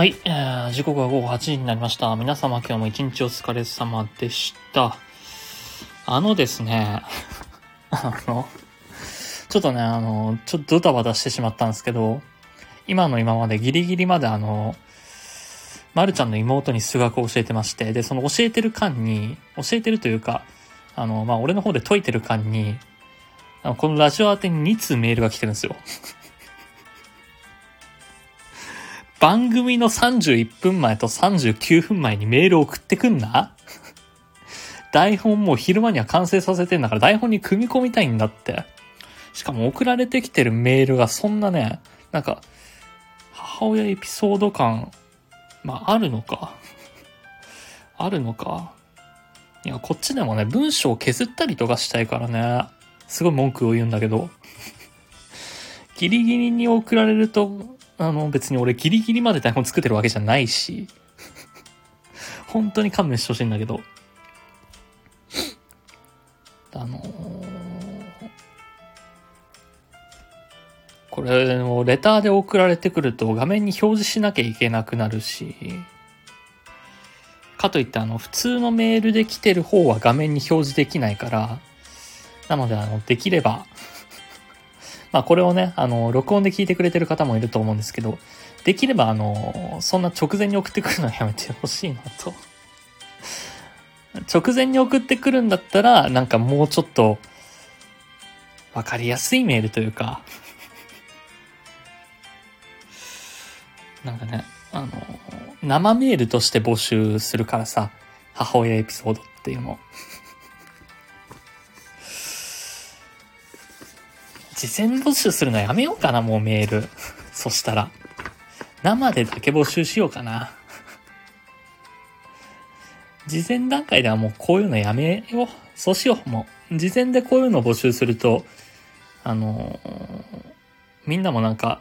はい、えー、時刻は午後8時になりました。皆様今日も一日お疲れ様でした。あのですね、あの、ちょっとね、あの、ちょっとドタバタしてしまったんですけど、今の今までギリギリまであの、まるちゃんの妹に数学を教えてまして、で、その教えてる間に、教えてるというか、あの、まあ、俺の方で解いてる間に、このラジオ宛てに2通メールが来てるんですよ。番組の31分前と39分前にメール送ってくんな？台本もう昼間には完成させてんだから台本に組み込みたいんだって。しかも送られてきてるメールがそんなね、なんか、母親エピソード感、まあ、あるのか？あるのか？いや、こっちでもね、文章を削ったりとかしたいからね、すごい文句を言うんだけど、ギリギリに送られると、あの、別に俺ギリギリまで台本作ってるわけじゃないし、本当に勘弁してほしいんだけど、あのーこれもレターで送られてくると画面に表示しなきゃいけなくなるし、かといってあの、普通のメールで来てる方は画面に表示できないから、なのであの、できれば、まあこれをね、あの、録音で聞いてくれてる方もいると思うんですけど、できればあの、そんな直前に送ってくるのはやめてほしいなと。直前に送ってくるんだったら、なんかもうちょっと、わかりやすいメールというか、なんかね、あの、生メールとして募集するからさ、母親エピソードっていうのを。事前募集するのやめようかな、もうメール。そしたら。生でだけ募集しようかな。事前段階ではもうこういうのやめよう。そうしよう、もう。事前でこういうの募集すると、あのーみんなもなんか、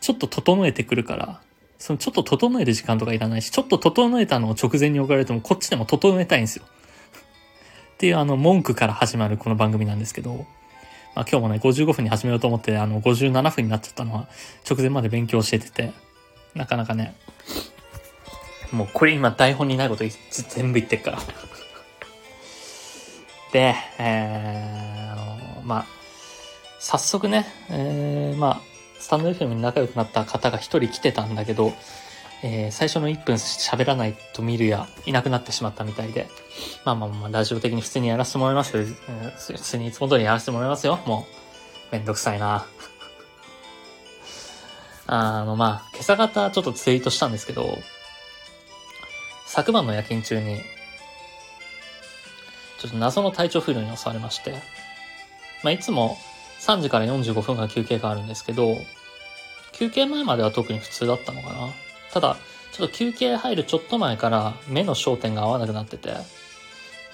ちょっと整えてくるから、そのちょっと整える時間とかいらないし、ちょっと整えたのを直前に送られてもこっちでも整えたいんですよ。っていうあの文句から始まるこの番組なんですけど、まあ今日もね、55分に始めようと思って、あの、57分になっちゃったのは、直前まで勉強しててて、なかなかね、もうこれ今台本にないこと全部言ってっから。で、えー、まあ、早速ね、えー、まあ、スタンド FM に仲良くなった方が一人来てたんだけど、えー、最初の1分喋らないと見るや、いなくなってしまったみたいで、まあまあまあ、ラジオ的に普通にやらせてもらいますよ。普通にいつも通りやらせてもらいますよ。もう、めんどくさいな。あの、まあ、今朝方ちょっとツイートしたんですけど、昨晩の夜勤中に、ちょっと謎の体調不良に襲われまして、まあ、いつも3時から45分間休憩があるんですけど、休憩前までは特に普通だったのかな。ただ、ちょっと休憩入るちょっと前から目の焦点が合わなくなってて、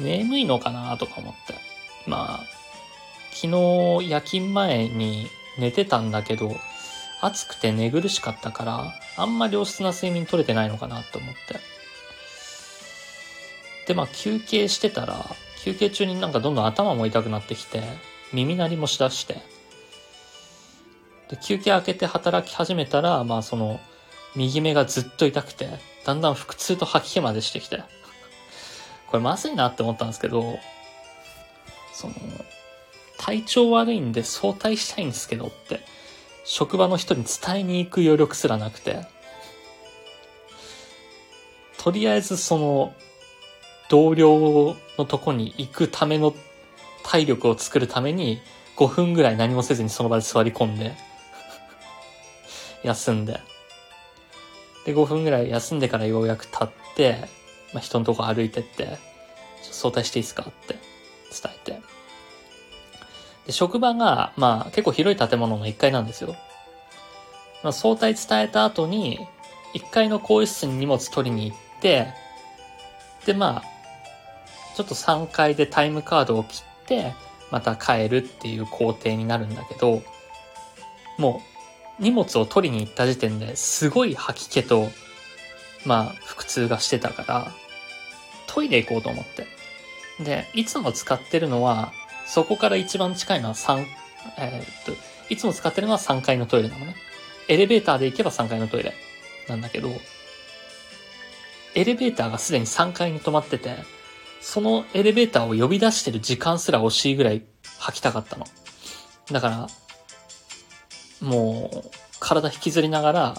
眠いのかなとか思って。まあ、昨日夜勤前に寝てたんだけど、暑くて寝苦しかったから、あんま良質な睡眠取れてないのかなと思って。で、まあ休憩してたら、休憩中になんかどんどん頭も痛くなってきて、耳鳴りもしだして。で、休憩明けて働き始めたら、まあその、右目がずっと痛くて、だんだん腹痛と吐き気までしてきて。これまずいなって思ったんですけど、その、体調悪いんで早退したいんですけどって、職場の人に伝えに行く余力すらなくて、とりあえずその、同僚のとこに行くための体力を作るために、5分ぐらい何もせずにその場で座り込んで、休んで、で、5分ぐらい休んでからようやく立って、まあ、人のとこ歩いてって、ちょっと早退していいですかって伝えて。で、職場が、まあ、結構広い建物の1階なんですよ。まあ、早退伝えた後に、1階の更衣室に荷物取りに行って、で、まあ、ちょっと3階でタイムカードを切って、また帰るっていう工程になるんだけど、もう、荷物を取りに行った時点ですごい吐き気と、まあ、腹痛がしてたから、トイレ行こうと思って。で、いつも使ってるのは、そこから一番近いのは3、えーっと、いつも使ってるのは3階のトイレなのね。エレベーターで行けば3階のトイレ。なんだけど、エレベーターがすでに3階に止まってて、そのエレベーターを呼び出してる時間すら惜しいぐらい吐きたかったの。だから、もう、体引きずりながら、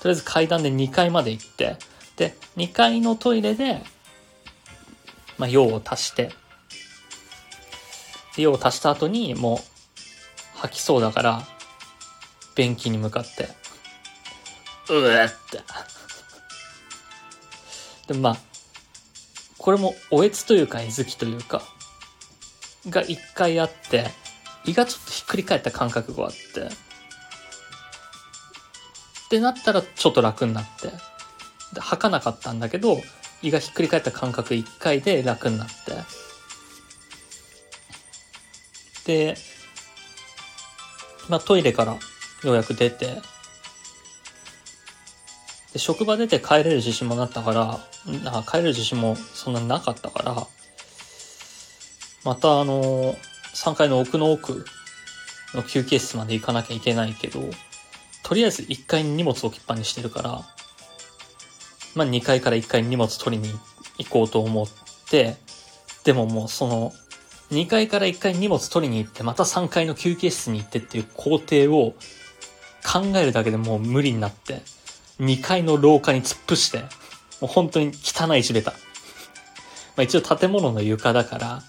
とりあえず階段で2階まで行って、で、2階のトイレで、まあ、用を足して、用を足した後に、もう、吐きそうだから、便器に向かって、うえって。で、まあ、これもおえつというか、えずきというか、が一回あって、胃がちょっとひっくり返った感覚があって、ってなったらちょっと楽になって、で吐かなかったんだけど、胃がひっくり返った感覚一回で楽になって、で、まあトイレからようやく出て、で、職場出て帰れる自信もなったから、なんか帰れる自信もそんなになかったから、またあの、3階の奥の奥の休憩室まで行かなきゃいけないけど、とりあえず1階に荷物置きっぱにしてるから、まあ2階から1階に荷物取りに行こうと思って、でももうその、2階から1階に荷物取りに行って、また3階の休憩室に行ってっていう工程を考えるだけでもう無理になって、2階の廊下に突っ伏して、もう本当に汚い地べた。まあ一応建物の床だから、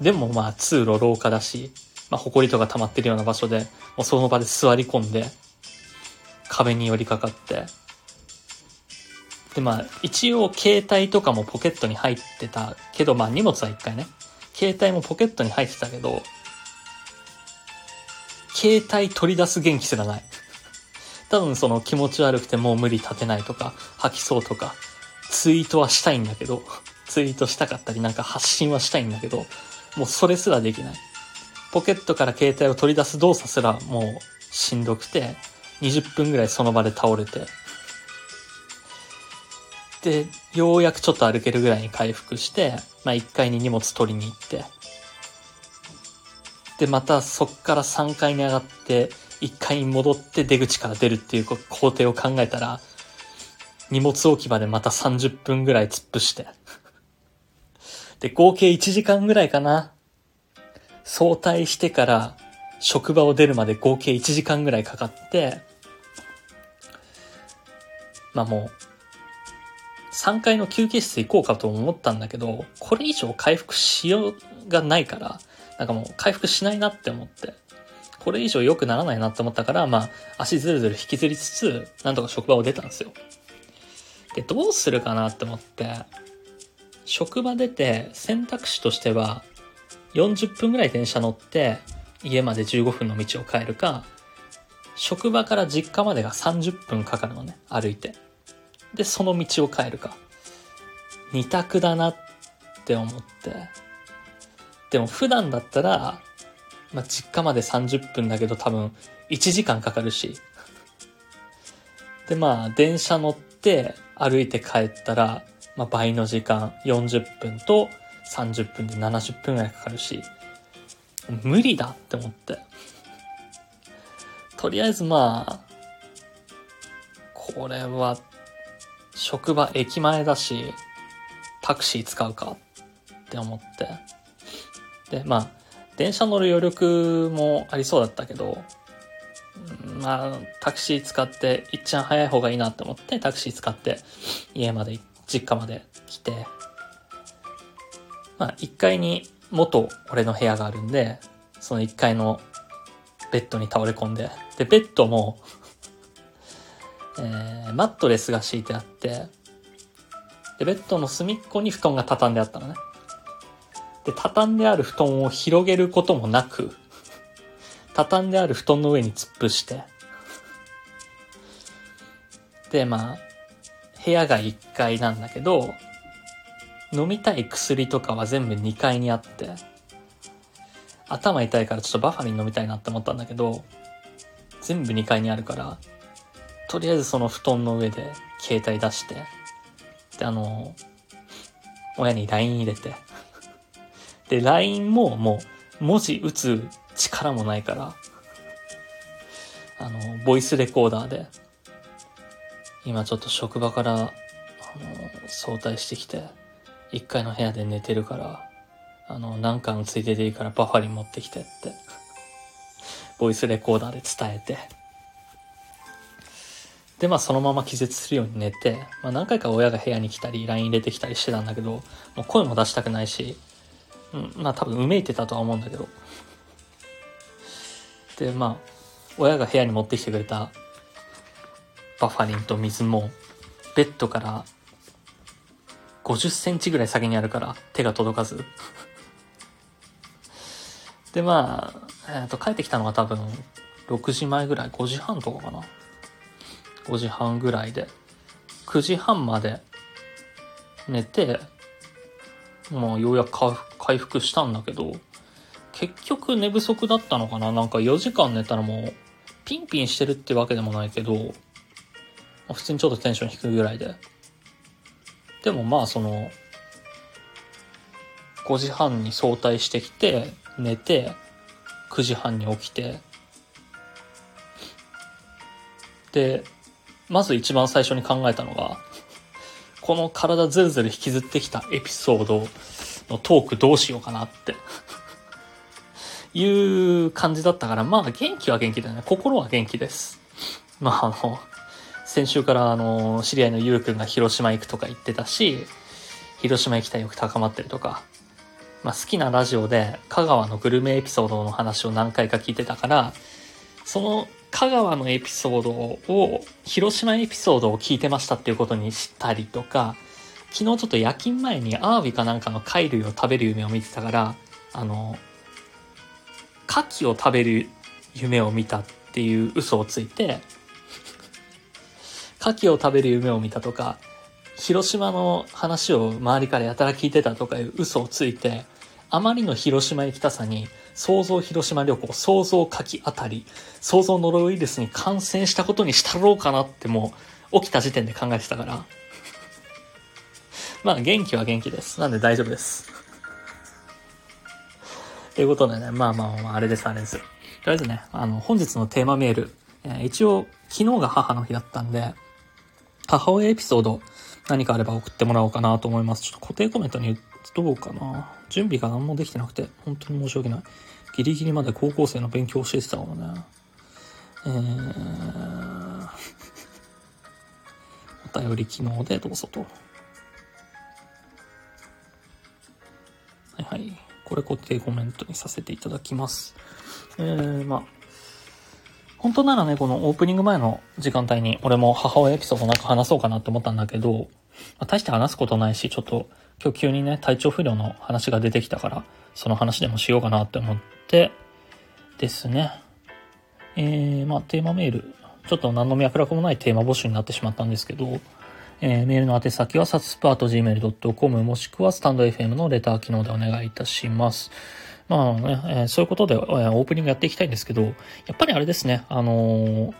でもまあ通路廊下だし、まあ埃とか溜まってるような場所で、もうその場で座り込んで、壁に寄りかかって、でまあ一応携帯とかもポケットに入ってたけど、まあ荷物は一回ね、携帯もポケットに入ってたけど、携帯取り出す元気すらない。多分その気持ち悪くてもう無理立てないとか、吐きそうとか、ツイートはしたいんだけど、ツイートしたかったりなんか発信はしたいんだけど、もうそれすらできない。ポケットから携帯を取り出す動作すらもうしんどくて、20分ぐらいその場で倒れて、で、ようやくちょっと歩けるぐらいに回復して、まあ1階に荷物取りに行って、で、またそっから3階に上がって、1階に戻って出口から出るっていう工程を考えたら、荷物置き場でまた30分ぐらい突っ伏して。で、合計1時間ぐらいかな。早退してから職場を出るまで合計1時間ぐらいかかって、まあもう、3階の休憩室行こうかと思ったんだけど、これ以上回復しようがないから、なんかもう回復しないなって思って。これ以上良くならないなって思ったから、まあ、足ずるずる引きずりつつ、なんとか職場を出たんですよ。で、どうするかなって思って、職場出て選択肢としては、40分ぐらい電車乗って、家まで15分の道を帰るか、職場から実家までが30分かかるのね、歩いて。で、その道を帰るか。二択だなって思って。でも普段だったら、まあ、実家まで30分だけど多分1時間かかるし。で、まあ、電車乗って歩いて帰ったら、まあ、倍の時間、40分と30分で70分ぐらいかかるし、無理だって思って。とりあえずまあ、これは、職場駅前だし、タクシー使うかって思って。で、まあ、電車乗る余力もありそうだったけど、まあ、タクシー使って、いっちゃん早い方がいいなって思って、タクシー使って、家まで、実家まで来て、まあ、1階に元俺の部屋があるんで、その1階のベッドに倒れ込んで、で、ベッドもえー、マットレスが敷いてあって、で、ベッドの隅っこに布団が畳んであったのね。で、畳んである布団を広げることもなく、畳んである布団の上に突っ伏して、で、まあ、部屋が1階なんだけど、飲みたい薬とかは全部2階にあって、頭痛いからちょっとバファリン飲みたいなって思ったんだけど、全部2階にあるから、とりあえずその布団の上で携帯出して、で、あの、親に LINE 入れて、で、LINE ももう文字打つ力もないから、あの、ボイスレコーダーで、今ちょっと職場から、あの、早退してきて、1階の部屋で寝てるから、あの、なんかのついででいいからバファリン持ってきてって、ボイスレコーダーで伝えて、で、まあそのまま気絶するように寝て、まあ何回か親が部屋に来たり、LINE 入れてきたりしてたんだけど、もう声も出したくないし、うん、まあ多分うめいてたとは思うんだけど。で、まあ、親が部屋に持ってきてくれたバファリンと水も、ベッドから50センチぐらい先にあるから手が届かず。で、まあ、えっ、と、帰ってきたのが多分6時前ぐらい、5時半とかかな。5時半ぐらいで、9時半まで寝て、まあ、ようやく回復したんだけど、結局寝不足だったのかななんか4時間寝たらもう、ピンピンしてるってわけでもないけど、まあ普通にちょっとテンション低いぐらいで。でもまあその、5時半に早退してきて、寝て、9時半に起きて、で、まず一番最初に考えたのが、この体ずるずる引きずってきたエピソードのトークどうしようかなっていう感じだったから、まあ元気は元気だよね。心は元気です。まああの、先週からあの、知り合いのゆうくんが広島行くとか言ってたし、広島行きたい欲高まってるとか、まあ好きなラジオで香川のグルメエピソードの話を何回か聞いてたから、その香川のエピソードを、広島エピソードを聞いてましたっていうことにしたりとか、昨日ちょっと夜勤前にアワビかなんかの貝類を食べる夢を見てたから、あの、牡蠣を食べる夢を見たっていう嘘をついて、牡蠣を食べる夢を見たとか、広島の話を周りからやたら聞いてたとかいう嘘をついて、あまりの広島行きたさに、想像広島旅行、想像牡蠣あたり、想像ノロウイルスに感染したことにしたろうかなってもう、起きた時点で考えてたから。まあ、元気は元気です。なんで大丈夫です。ということでね、まあまあまあ、あれです、あれです。とりあえずね、あの、本日のテーマメール、えー一応、昨日が母の日だったんで、母親エピソード、何かあれば送ってもらおうかなと思います。ちょっと固定コメントにどうかな。準備が何もできてなくて、本当に申し訳ない。ギリギリまで高校生の勉強を教えてたからね。えー、お便り機能でどうぞと。はいはい。これ固定コメントにさせていただきます。えー、まあ、本当ならね、このオープニング前の時間帯に俺も母親エピソードなんか話そうかなって思ったんだけど、まあ、大して話すことないし、ちょっと今日急にね、体調不良の話が出てきたから、その話でもしようかなって思って、ですね。えー、まあテーマメール、ちょっと何の脈絡もないテーマ募集になってしまったんですけど、えー、メールの宛先は、サツスパート gmail.com もしくはスタンド FM のレター機能でお願いいたします。まあね、えーそういうことで、えーオープニングやっていきたいんですけど、やっぱりあれですね、あのー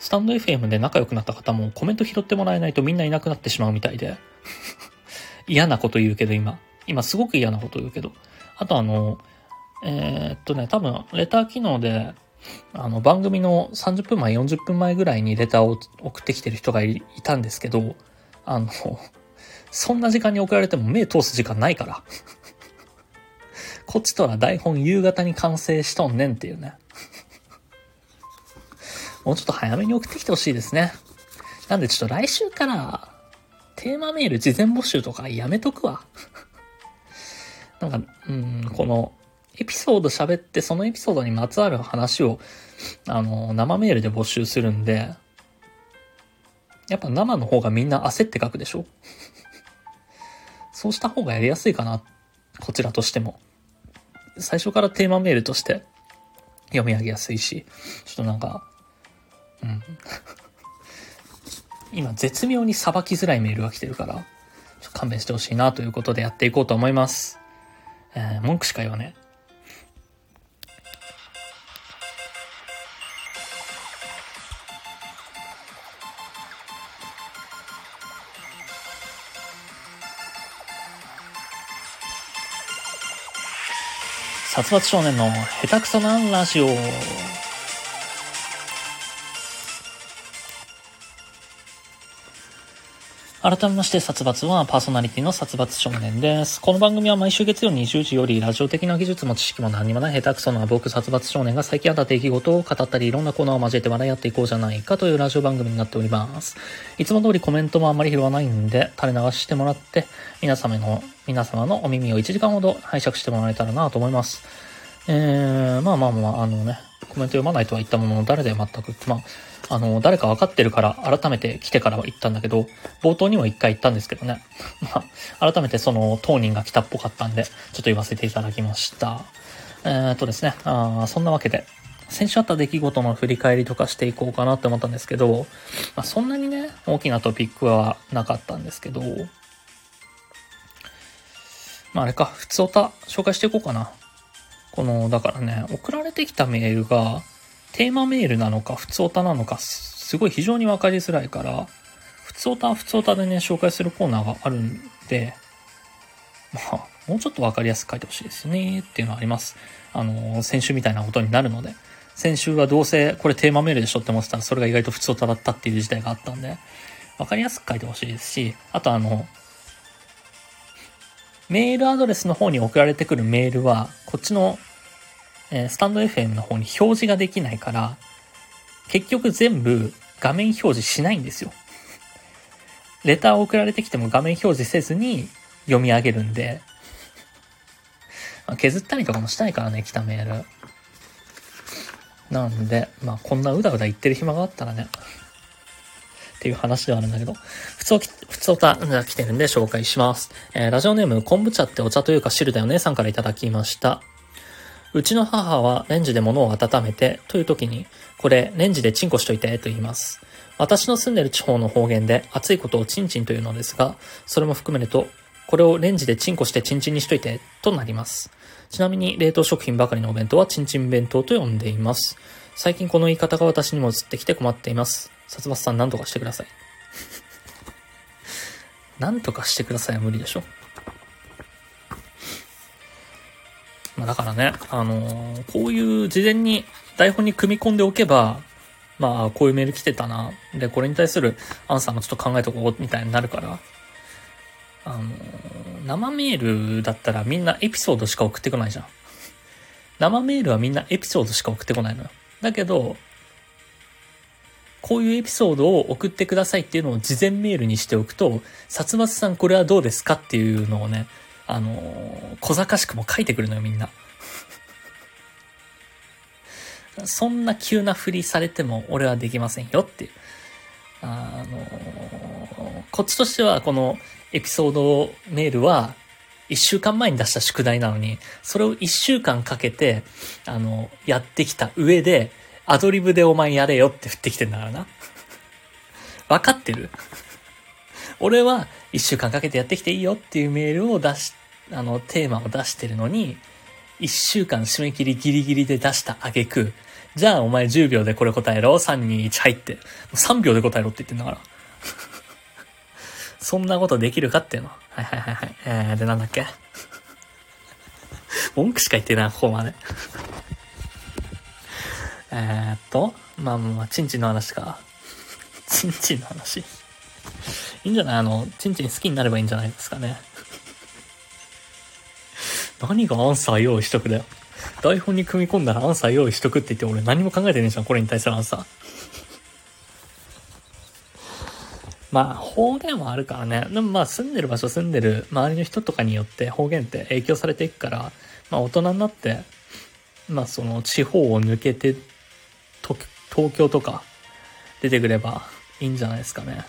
スタンド FM で仲良くなった方もコメント拾ってもらえないとみんないなくなってしまうみたいで。嫌なこと言うけど今。今すごく嫌なこと言うけど。あとあの、えっとね、多分レター機能で、あの番組の30分前、40分前ぐらいにレターを送ってきてる人がいたんですけど、あの、そんな時間に送られても目通す時間ないから。こっちとら台本夕方に完成しとんねんっていうね。もうちょっと早めに送ってきてほしいですね。なんでちょっと来週から、テーマメール事前募集とかやめとくわ。なんか、うん、この、エピソード喋って、そのエピソードにまつわる話を、あの、生メールで募集するんで、やっぱ生の方がみんな焦って書くでしょ？そうした方がやりやすいかな、こちらとしても。最初からテーマメールとして読み上げやすいし、ちょっとなんか、うん。今、絶妙にさばきづらいメールが来てるから、ちょっと勘弁してほしいなということでやっていこうと思います。えー、文句しか言わねえ。殺伐少年の下手くそなラジオ。改めまして、殺伐はパーソナリティの殺伐少年です。この番組は毎週月曜20時より、ラジオ的な技術も知識も何にもない下手くそな僕殺伐少年が最近あった出来事を語ったり、いろんなコーナーを交えて笑い合っていこうじゃないかというラジオ番組になっております。いつも通りコメントもあんまり拾わないんで、垂れ流してもらって、皆様の、皆様のお耳を1時間ほど拝借してもらえたらなと思います。えー、まあまあまあ、あのね、コメント読まないとは言ったものの、誰で全く、まあ、あの、誰か分かってるから、改めて来てからは言ったんだけど、冒頭にも一回言ったんですけどね。まあ、改めてその当人が来たっぽかったんで、ちょっと言わせていただきました。えー、っとですね、あそんなわけで、先週あった出来事の振り返りとかしていこうかなって思ったんですけど、まあ、そんなにね、大きなトピックはなかったんですけど、まああれか、普通歌紹介していこうかな。この、だからね、送られてきたメールが、テーマメールなのか、普通歌なのか、すごい非常にわかりづらいから、普通歌は普通歌でね、紹介するコーナーがあるんで、まあ、もうちょっとわかりやすく書いてほしいですね、っていうのはあります。あの、先週みたいなことになるので、先週はどうせこれテーマメールでしょって思ってたら、それが意外と普通歌だったっていう事態があったんで、わかりやすく書いてほしいですし、あとあの、メールアドレスの方に送られてくるメールは、こっちの、えスタンド FM の方に表示ができないから、結局全部画面表示しないんですよ。レターを送られてきても画面表示せずに読み上げるんで、削ったりとかもしたいからね、来たメール。なんで、まあこんなうだうだ言ってる暇があったらね、っていう話ではあるんだけど、普通、普通たが来てるんで紹介します。えーラジオネーム、昆布茶ってお茶というか汁だよねさんからいただきました。うちの母はレンジで物を温めてという時に、これレンジでチンコしといてと言います。私の住んでる地方の方言で熱いことをチンチンというのですが、それも含めると、これをレンジでチンコしてチンチンにしといてとなります。ちなみに冷凍食品ばかりのお弁当はチンチン弁当と呼んでいます。最近この言い方が私にも移ってきて困っています。殺伐さん何とかしてください。何とかしてくださいは無理でしょ。まあだからね、あのーこういう事前に台本に組み込んでおけば、まあこういうメール来てたな。で、これに対するアンサーもちょっと考えとこうみたいになるから、あのー生メールだったらみんなエピソードしか送ってこないじゃん。生メールはみんなエピソードしか送ってこないのよ。だけど、こういうエピソードを送ってくださいっていうのを事前メールにしておくと、殺伐さんこれはどうですか？っていうのをね、あのー小賢しくも書いてくるのよ、みんな。そんな急な振りされても俺はできませんよっていう。あのーこっちとしてはこのエピソードメールは一週間前に出した宿題なのに、それを一週間かけて、あの、やってきた上で、アドリブでお前やれよって振ってきてんだからな。わかってる？俺は一週間かけてやってきていいよっていうメールを出し、あの、テーマを出してるのに、一週間締め切りギリギリで出した挙句、じゃあお前10秒でこれ答えろ、3、2、1入って、3秒で答えろって言ってんだから。そんなことできるかっていうの。はいはいはいはい。えー、でなんだっけ？文句しか言ってない、ここまで。えーっと、まあまあまあ、チンチンの話か。チンチンの話。いいんじゃない？あの、チンチン好きになればいいんじゃないですかね。何がアンサー用意しとくだよ。台本に組み込んだらアンサー用意しとくって言って俺何も考えてねえじゃん、これに対するアンサー。まあ、方言はあるからね。でもまあ、住んでる場所、住んでる周りの人とかによって方言って影響されていくから、まあ、大人になって、まあ、その地方を抜けて、東京とか出てくればいいんじゃないですかね。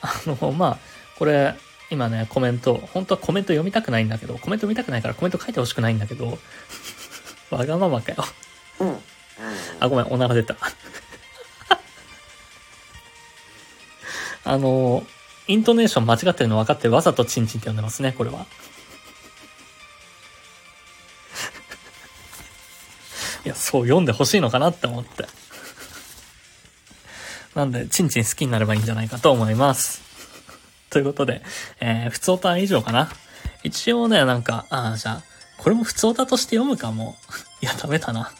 あの、まあ、これ、今ね、コメント、本当はコメント読みたくないんだけど、コメント読みたくないからコメント書いてほしくないんだけど、わがままかよ。あ、ごめん、おなら出た。あの、イントネーション間違ってるの分かってわざとチンチンって呼んでますね、これは。いや、そう読んでほしいのかなって思って。なんで、チンチン好きになればいいんじゃないかと思います。ということで、えー、普通オタ以上かな。一応ね、なんか、ああ、じゃあ、これも普通オタとして読むかも。いや、ダメだな。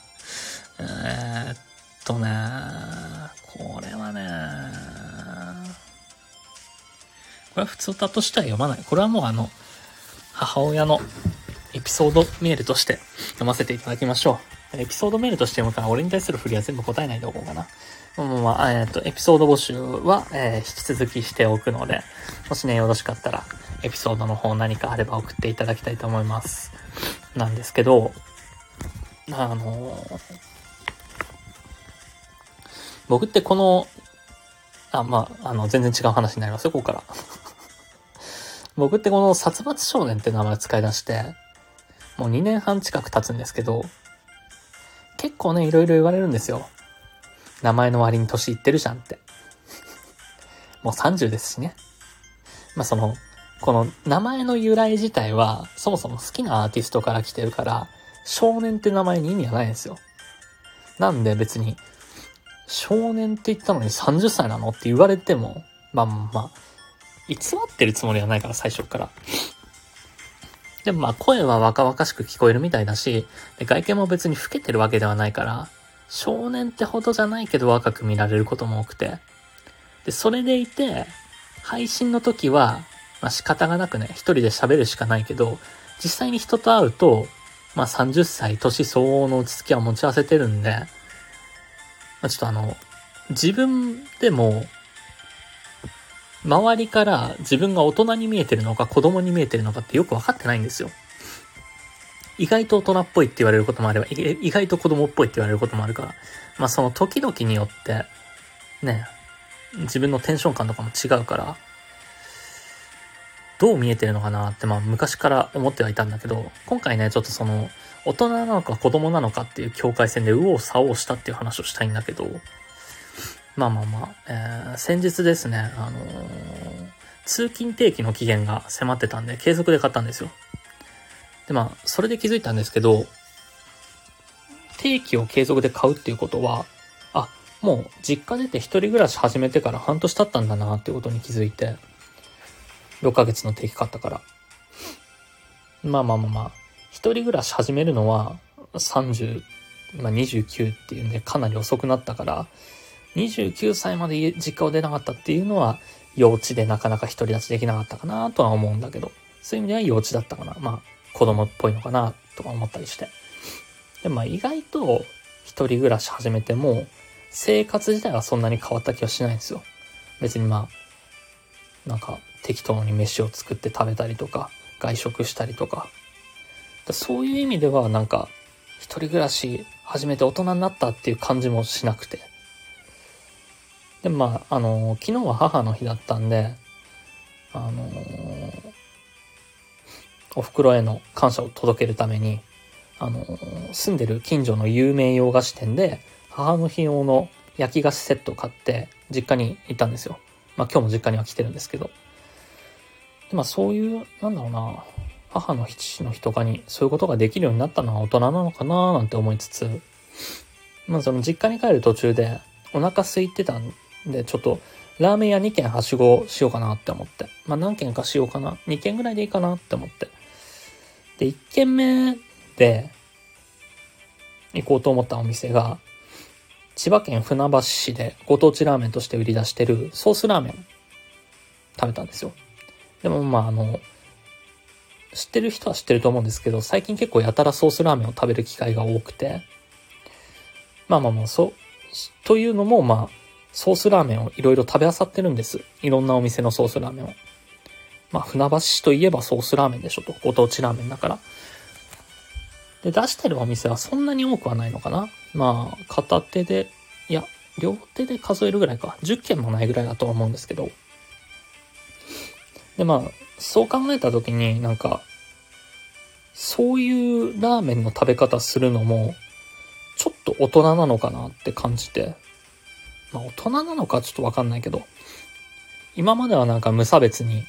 えー、っとね、これはね、これは普通歌としては読まない。これはもうあの、母親のエピソードメールとして読ませていただきましょう。エピソードメールとして読むから俺に対する振りは全部答えないでおこうかな。まあまあ、えっ、と、エピソード募集は、えー、引き続きしておくので、もしね、よろしかったら、エピソードの方何かあれば送っていただきたいと思います。なんですけど、あのー、僕ってこの、あ、まあ、あの、全然違う話になりますよ、ここから。僕ってこの殺伐少年って名前を使い出して、もう2年半近く経つんですけど、結構ね、いろいろ言われるんですよ。名前の割に年いってるじゃんって。もう30ですしね。まあその、この名前の由来自体は、そもそも好きなアーティストから来てるから、少年って名前に意味はないんですよ。なんで別に、少年って言ったのに30歳なのって言われても、まあまあ、偽ってるつもりはないから最初から。でもまあ声は若々しく聞こえるみたいだし、外見も別に老けてるわけではないから、少年ってほどじゃないけど若く見られることも多くて。で、それでいて、配信の時は、まあ仕方がなくね、一人で喋るしかないけど、実際に人と会うと、まあ30歳、年相応の落ち着きは持ち合わせてるんで、まあちょっとあの、自分でも、周りから自分が大人に見えてるのか子供に見えてるのかってよくわかってないんですよ。意外と大人っぽいって言われることもあれば、意外と子供っぽいって言われることもあるから、まあその時々によって、ね、自分のテンション感とかも違うから、どう見えてるのかなってまあ昔から思ってはいたんだけど、今回ね、ちょっとその、大人なのか子供なのかっていう境界線で右往左往したっていう話をしたいんだけど、まあまあまあ、えー、先日ですね、あのー、通勤定期の期限が迫ってたんで、継続で買ったんですよ。で、まあ、それで気づいたんですけど、定期を継続で買うっていうことは、あ、もう実家出て一人暮らし始めてから半年経ったんだなっていうことに気づいて、6ヶ月の定期買ったから。まあまあまあまあ、一人暮らし始めるのは30、まあ29っていうんでかなり遅くなったから、29歳まで実家を出なかったっていうのは、幼稚でなかなか独り立ちできなかったかなとは思うんだけど、そういう意味では幼稚だったかな。まあ、子供っぽいのかなとか思ったりして。で、まあ意外と一人暮らし始めても、生活自体はそんなに変わった気はしないんですよ。別にまあ、なんか適当に飯を作って食べたりとか、外食したりとか。そういう意味ではなんか、一人暮らし始めて大人になったっていう感じもしなくて。で、まあ、あの、昨日は母の日だったんで、あのお袋への感謝を届けるために、あの住んでる近所の有名洋菓子店で、母の日用の焼き菓子セットを買って、実家に行ったんですよ。まあ今日も実家には来てるんですけど。でまあそういう、なんだろうな、母の日の日とかにそういうことができるようになったのは大人なのかななんて思いつつ、まあその実家に帰る途中でお腹空いてたんで、ちょっと、ラーメン屋2軒はしごしようかなって思って。まあ何軒かしようかな。2軒ぐらいでいいかなって思って。で、1軒目で行こうと思ったお店が、千葉県船橋市でご当地ラーメンとして売り出してるソースラーメン食べたんですよ。でもまああの、知ってる人は知ってると思うんですけど、最近結構やたらソースラーメンを食べる機会が多くて、まあまあまあ、そう、というのもまあ、ソースラーメンをいろいろ食べ漁ってるんです。いろんなお店のソースラーメンを。まあ、船橋市といえばソースラーメンでしょと。ご当地ラーメンだから。で、出してるお店はそんなに多くはないのかなまあ、片手で、いや、両手で数えるぐらいか。10件もないぐらいだとは思うんですけど。で、まあ、そう考えたときになんか、そういうラーメンの食べ方するのも、ちょっと大人なのかなって感じて。まあ大人なのかちょっとわかんないけど、今まではなんか無差別に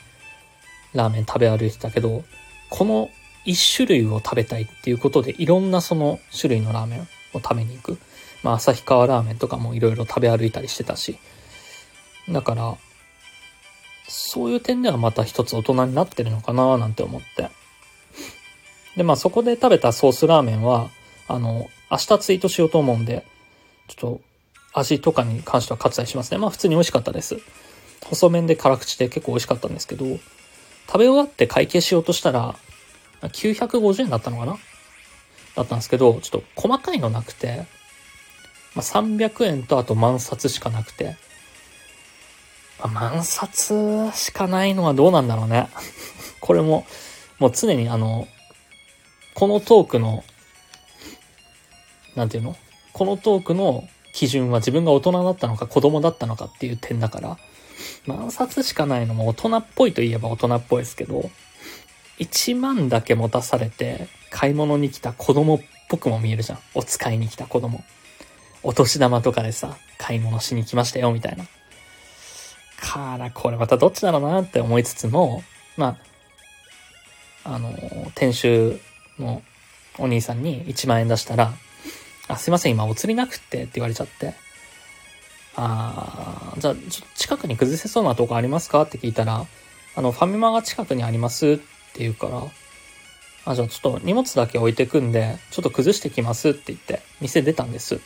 ラーメン食べ歩いてたけど、この一種類を食べたいっていうことでいろんなその種類のラーメンを食べに行く。まあ旭川ラーメンとかもいろいろ食べ歩いたりしてたし。だから、そういう点ではまた一つ大人になってるのかななんて思って。で、まあそこで食べたソースラーメンは、あの、明日ツイートしようと思うんで、ちょっと味とかに関しては割愛しますね。まあ普通に美味しかったです。細麺で辛口で結構美味しかったんですけど、食べ終わって会計しようとしたら、950円だったのかな？だったんですけど、ちょっと細かいのなくて、まあ、300円とあと万札しかなくて、まあ、万札しかないのはどうなんだろうね。これも、もう常にあの、このトークの、なんていうの？このトークの基準は自分が大人だったのか子供だったのかっていう点だから、万冊しかないのも大人っぽいといえば大人っぽいですけど、1万だけ持たされて買い物に来た子供っぽくも見えるじゃん。お使いに来た子供。お年玉とかでさ、買い物しに来ましたよ、みたいな。から、これまたどっちだろうなって思いつつも、まあ、あの、店主のお兄さんに1万円出したら、あ、すいません、今お釣りなくってって言われちゃって、あじゃあ、ちょっと近くに崩せそうなとこありますか？って聞いたら、あの、ファミマが近くにありますって言うから、あ、じゃあちょっと荷物だけ置いてくんで、ちょっと崩してきますって言って、店出たんです。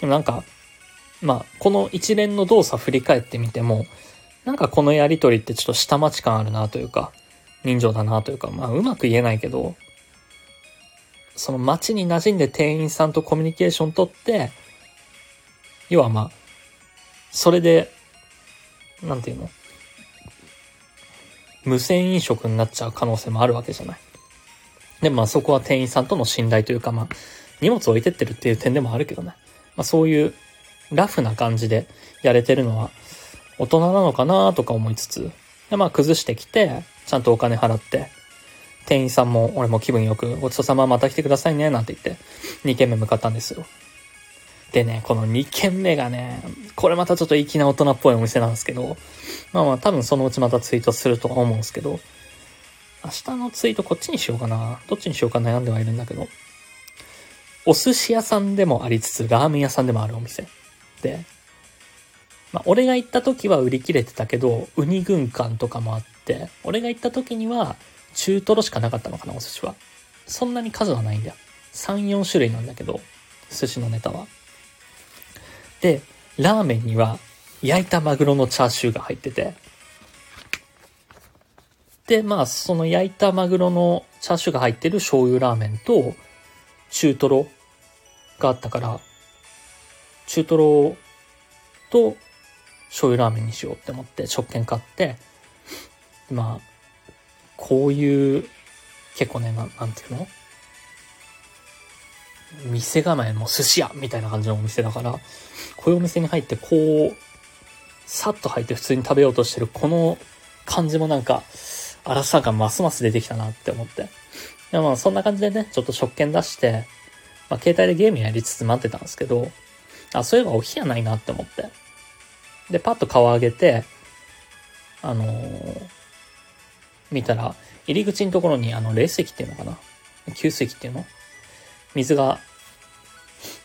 でもなんか、まあ、この一連の動作振り返ってみても、なんかこのやりとりってちょっと下町感あるなというか、人情だなというか、まあうまく言えないけど、その街に馴染んで店員さんとコミュニケーション取って、要はまあ、それで、なんていうの？無銭飲食になっちゃう可能性もあるわけじゃない。で、まあそこは店員さんとの信頼というか、まあ、荷物置いてってるっていう点でもあるけどね。まあそういうラフな感じでやれてるのは大人なのかなとか思いつつ、で、まあ崩してきて、ちゃんとお金払って、店員さんも俺も気分よくごちそうさままた来てくださいね、なんて言って、2軒目向かったんですよ。でね、この2軒目がね、これまたちょっと粋な大人っぽいお店なんですけど、まあまあ多分そのうちまたツイートするとは思うんですけど、明日のツイートこっちにしようかな。どっちにしようか悩んではいるんだけど、お寿司屋さんでもありつつ、ラーメン屋さんでもあるお店。で、まあ俺が行った時は売り切れてたけど、ウニ軍艦とかもあって、俺が行った時には中トロしかなかったのかな、お寿司は。そんなに数はないんだよ。3、4種類なんだけど、寿司のネタは。で、ラーメンには焼いたマグロのチャーシューが入ってて、で、まあ、その焼いたマグロのチャーシューが入ってる醤油ラーメンと、中トロがあったから、中トロと醤油ラーメンにしようって思って食券買って、まあ、こういう、結構ね、ななんていうの？店構えも寿司屋みたいな感じのお店だから、こういうお店に入ってこう、さっと入って普通に食べようとしてるこの感じもなんか、荒さがますます出てきたなって思って。でもそんな感じでね、ちょっと食券出して、まあ携帯でゲームやりつつ待ってたんですけど、あ、そういえばお冷やないなって思って。で、パッと顔上げて、あのー、見たら、入り口のところにあの冷水器っていうのかな？給水器っていうの？水が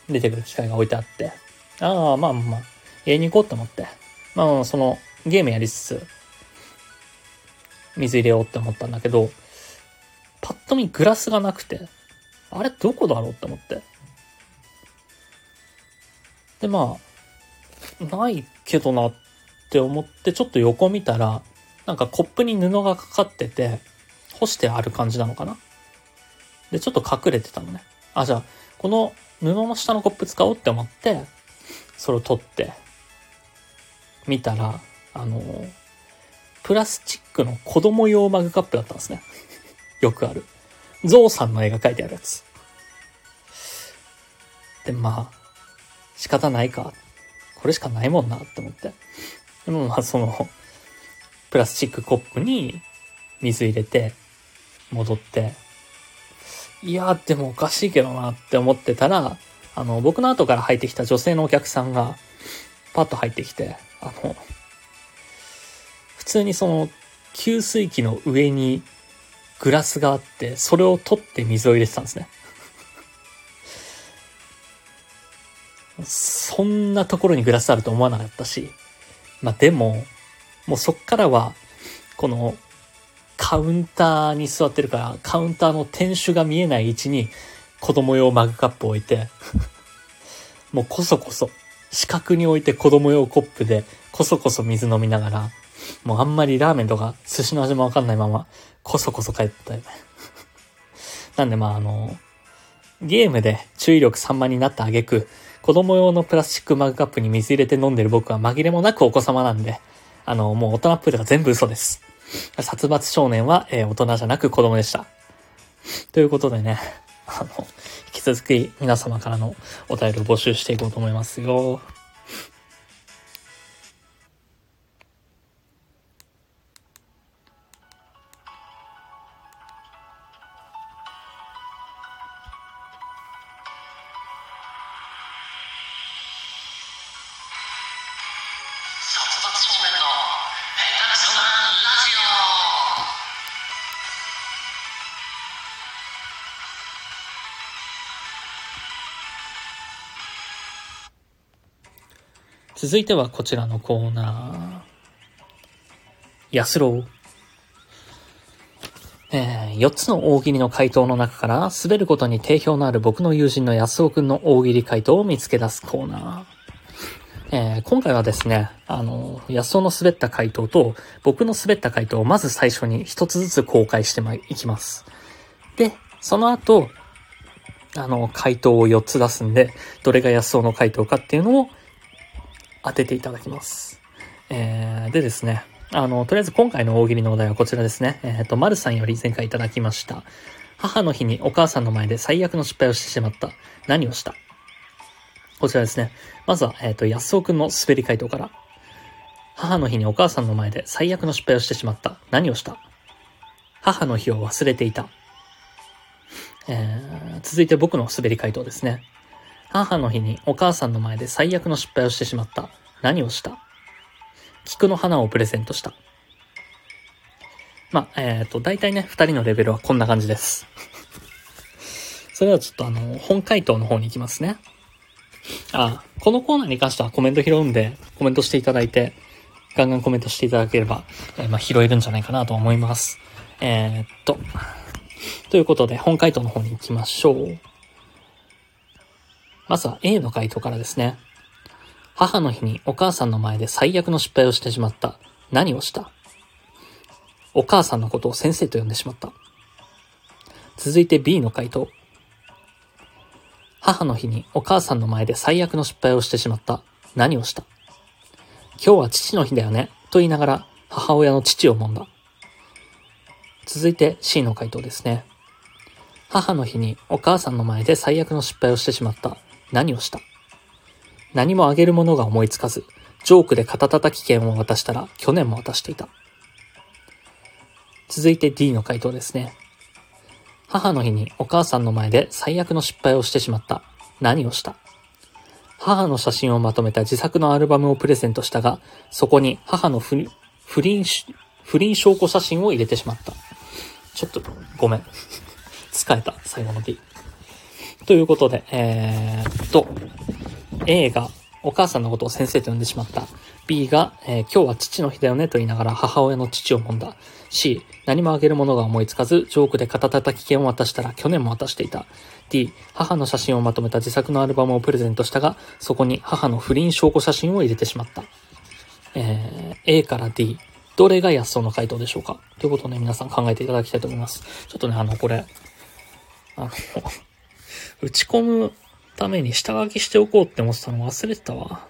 出てくる機械が置いてあって、ああ、まあまあ、家に行こうと思って、まあ、その、ゲームやりつつ、水入れようって思ったんだけど、パッと見グラスがなくて、あれどこだろうって思って。で、まあ、ないけどなって思って、ちょっと横見たら、なんかコップに布がかかってて、干してある感じなのかなで、ちょっと隠れてたのね。あ、じゃあ、この布の下のコップ使おうって思って、それを取って、見たら、あの、プラスチックの子供用マグカップだったんですね。よくある。ゾウさんの絵が描いてあるやつ。で、まあ、仕方ないか。これしかないもんなって思って。でもまあ、その、プラスチックコップに水入れて、戻って、いやー、でもおかしいけどなって思ってたら、あの、僕の後から入ってきた女性のお客さんが、パッと入ってきて、あの、普通にその、給水器の上にグラスがあって、それを取って水を入れてたんですね。そんなところにグラスあると思わなかったし、まあでも、もうそっからは、このカウンターに座ってるから、カウンターの店主が見えない位置に子供用マグカップを置いて もうこそこそ四角に置いて子供用コップでこそこそ水飲みながら、もうあんまりラーメンとか寿司の味もわかんないまま、こそこそ帰ったよね。なんでまああの、ゲームで注意力散漫になった挙句、子供用のプラスチックマグカップに水入れて飲んでる僕は紛れもなくお子様なんで、あの、もう大人っぷりが全部嘘です。殺伐少年は、えー、大人じゃなく子供でした。ということでね、あの、引き続き皆様からのお便りを募集していこうと思いますよ。続いてはこちらのコーナー。安郎。えー、4つの大喜利の回答の中から、滑ることに定評のある僕の友人の安尾くんの大喜利回答を見つけ出すコーナー。えー、今回はですね、あの、安尾の滑った回答と、僕の滑った回答をまず最初に一つずつ公開してまいきます。で、その後、あの、回答を4つ出すんで、どれが安尾の回答かっていうのを当てていただきます。えー、でですね、あの、とりあえず今回の大喜利のお題はこちらですね。えっ、ー、と、丸さんより前回いただきました。母の日にお母さんの前で最悪の失敗をしてしまった。何をした？こちらですね。まずは、えっ、ー、と、安尾くんの滑り回答から。母の日にお母さんの前で最悪の失敗をしてしまった。何をした？母の日を忘れていた。えー、続いて僕の滑り回答ですね。母の日にお母さんの前で最悪の失敗をしてしまった。何をした？菊の花をプレゼントした。まあ、えっ、ー、と、大体ね、二人のレベルはこんな感じです。それではちょっとあの、本回答の方に行きますね。あ、このコーナーに関してはコメント拾うんで、コメントしていただいて、ガンガンコメントしていただければ、えー、まあ、拾えるんじゃないかなと思います。えー、っと、ということで、本回答の方に行きましょう。まずは A の回答からですね。母の日にお母さんの前で最悪の失敗をしてしまった。何をした？お母さんのことを先生と呼んでしまった。続いて B の回答。母の日にお母さんの前で最悪の失敗をしてしまった。何をした？今日は父の日だよね。と言いながら母親の父を揉んだ。続いて C の回答ですね。母の日にお母さんの前で最悪の失敗をしてしまった。何をした？何もあげるものが思いつかず、ジョークで肩叩き券を渡したら去年も渡していた。続いて D の回答ですね。母の日にお母さんの前で最悪の失敗をしてしまった。何をした？母の写真をまとめた自作のアルバムをプレゼントしたが、そこに母の不倫、不倫証拠写真を入れてしまった。ちょっと、ごめん。疲れた、最後の D。ということで、えー、っと、A がお母さんのことを先生と呼んでしまった。B が、えー、今日は父の日だよねと言いながら母親の父を揉んだ。C、何もあげるものが思いつかず、ジョークで肩叩き券を渡したら去年も渡していた。D、母の写真をまとめた自作のアルバムをプレゼントしたが、そこに母の不倫証拠写真を入れてしまった。えー、A から D、どれが安尾の回答でしょうかということをね、皆さん考えていただきたいと思います。ちょっとね、あの、これ、あの打ち込むために下書きしておこうって思ってたの忘れてたわ。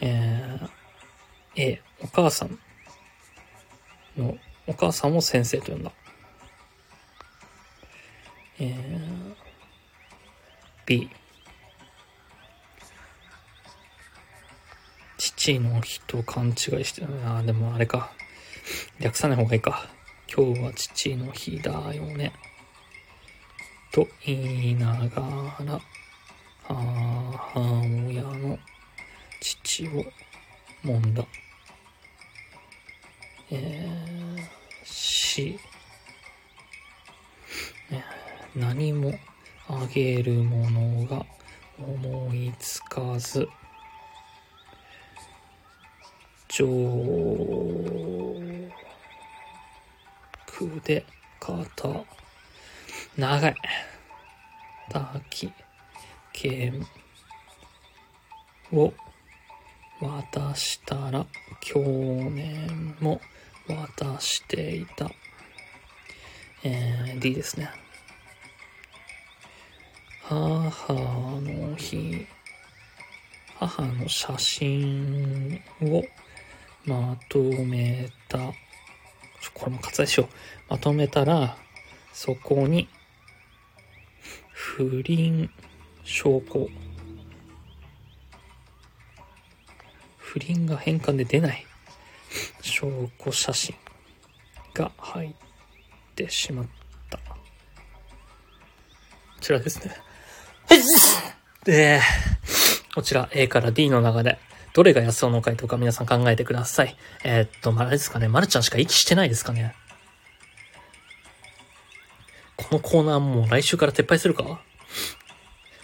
えー、A、お母さんの、お母さんを先生と呼んだ。えー、B、父の日と勘違いしてる。ああ、でもあれか。略さない方がいいか。今日は父の日だよね。と言いながら、母親の父を揉んだ。えー、し、何もあげるものが思いつかず、上空で肩長い。たき、けん、を渡したら去年も渡していた。えー、D ですね。母の日、母の写真をまとめた。これも割愛しよう。まとめたら、そこに、不倫証拠。不倫が変換で出ない。証拠写真が入ってしまった。こちらですね。で、こちら A から D の中で、どれが安尾の回答か皆さん考えてください。えー、っと、まあ、あれですかね、まるちゃんしか息してないですかね。このコーナーもう来週から撤廃するか？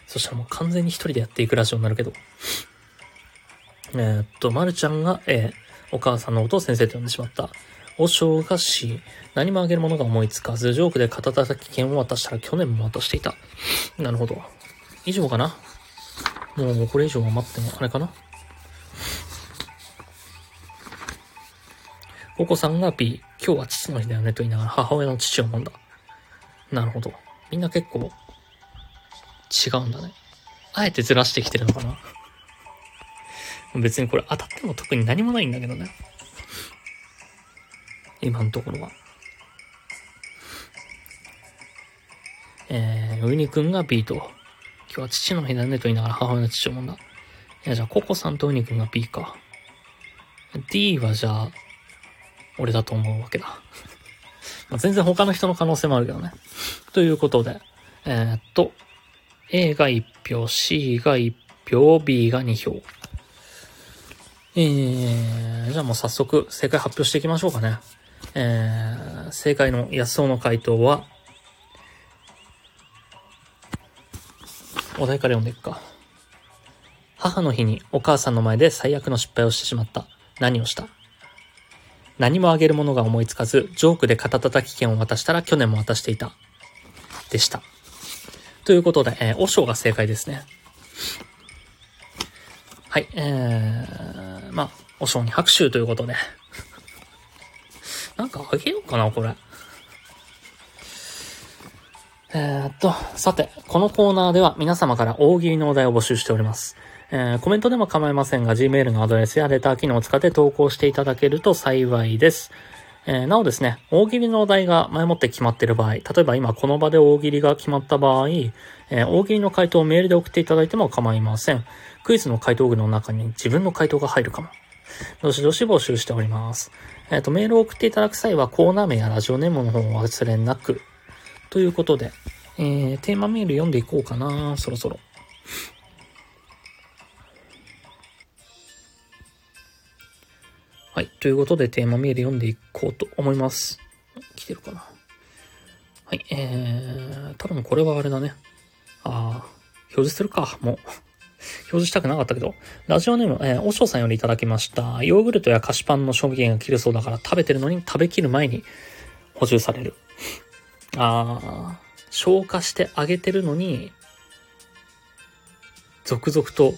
そしたらもう完全に一人でやっていくラジオになるけど。えー、っと、まるちゃんが A、お母さんのことを先生と呼んでしまった。お正が C、何もあげるものが思いつかず、ジョークで肩叩き券を渡したら去年も渡していた。なるほど。以上かな？もうこれ以上は待っても、あれかな？お子さんが B、今日は父の日だよねと言いながら母親の父を飲んだ。なるほど。みんな結構違うんだね。あえてずらしてきてるのかな別にこれ当たっても特に何もないんだけどね。今のところは。えー、ウニくんが B と、今日は父の日だねと言いながら母親の父を飲んだ。いや、じゃあココさんとウニくんが B か。D はじゃあ、俺だと思うわけだ。全然他の人の可能性もあるけどね。ということで、えー、っと、A が1票、C が1票、B が2票。えー、じゃあもう早速正解発表していきましょうかね。えー、正解の安尾の回答は、お題から読んでいくか。母の日にお母さんの前で最悪の失敗をしてしまった。何をした？何もあげるものが思いつかず、ジョークで肩叩き券を渡したら去年も渡していた。でした。ということで、えー、おしが正解ですね。はい、えー、まあ、おしに拍手ということで。なんかあげようかな、これ。えー、っと、さて、このコーナーでは皆様から大喜利のお題を募集しております。えー、コメントでも構いませんが、Gmail のアドレスやレター機能を使って投稿していただけると幸いです。えー、なおですね、大喜利のお題が前もって決まっている場合、例えば今この場で大喜利が決まった場合、えー、大喜利の回答をメールで送っていただいても構いません。クイズの回答具の中に自分の回答が入るかも。どしどし募集しております。えっ、ー、と、メールを送っていただく際はコーナー名やラジオネームの方を忘れなく。ということで、えー、テーマメール読んでいこうかな、そろそろ。はい。ということで、テーマメール読んでいこうと思います。来てるかな？はい。えー、多分これはあれだね。ああ、表示するか、もう。表示したくなかったけど。ラジオネーム、えー、おしょうさんよりいただきました。ヨーグルトや菓子パンの賞味期限が切るそうだから食べてるのに食べきる前に補充される。ああ、消化してあげてるのに、続々と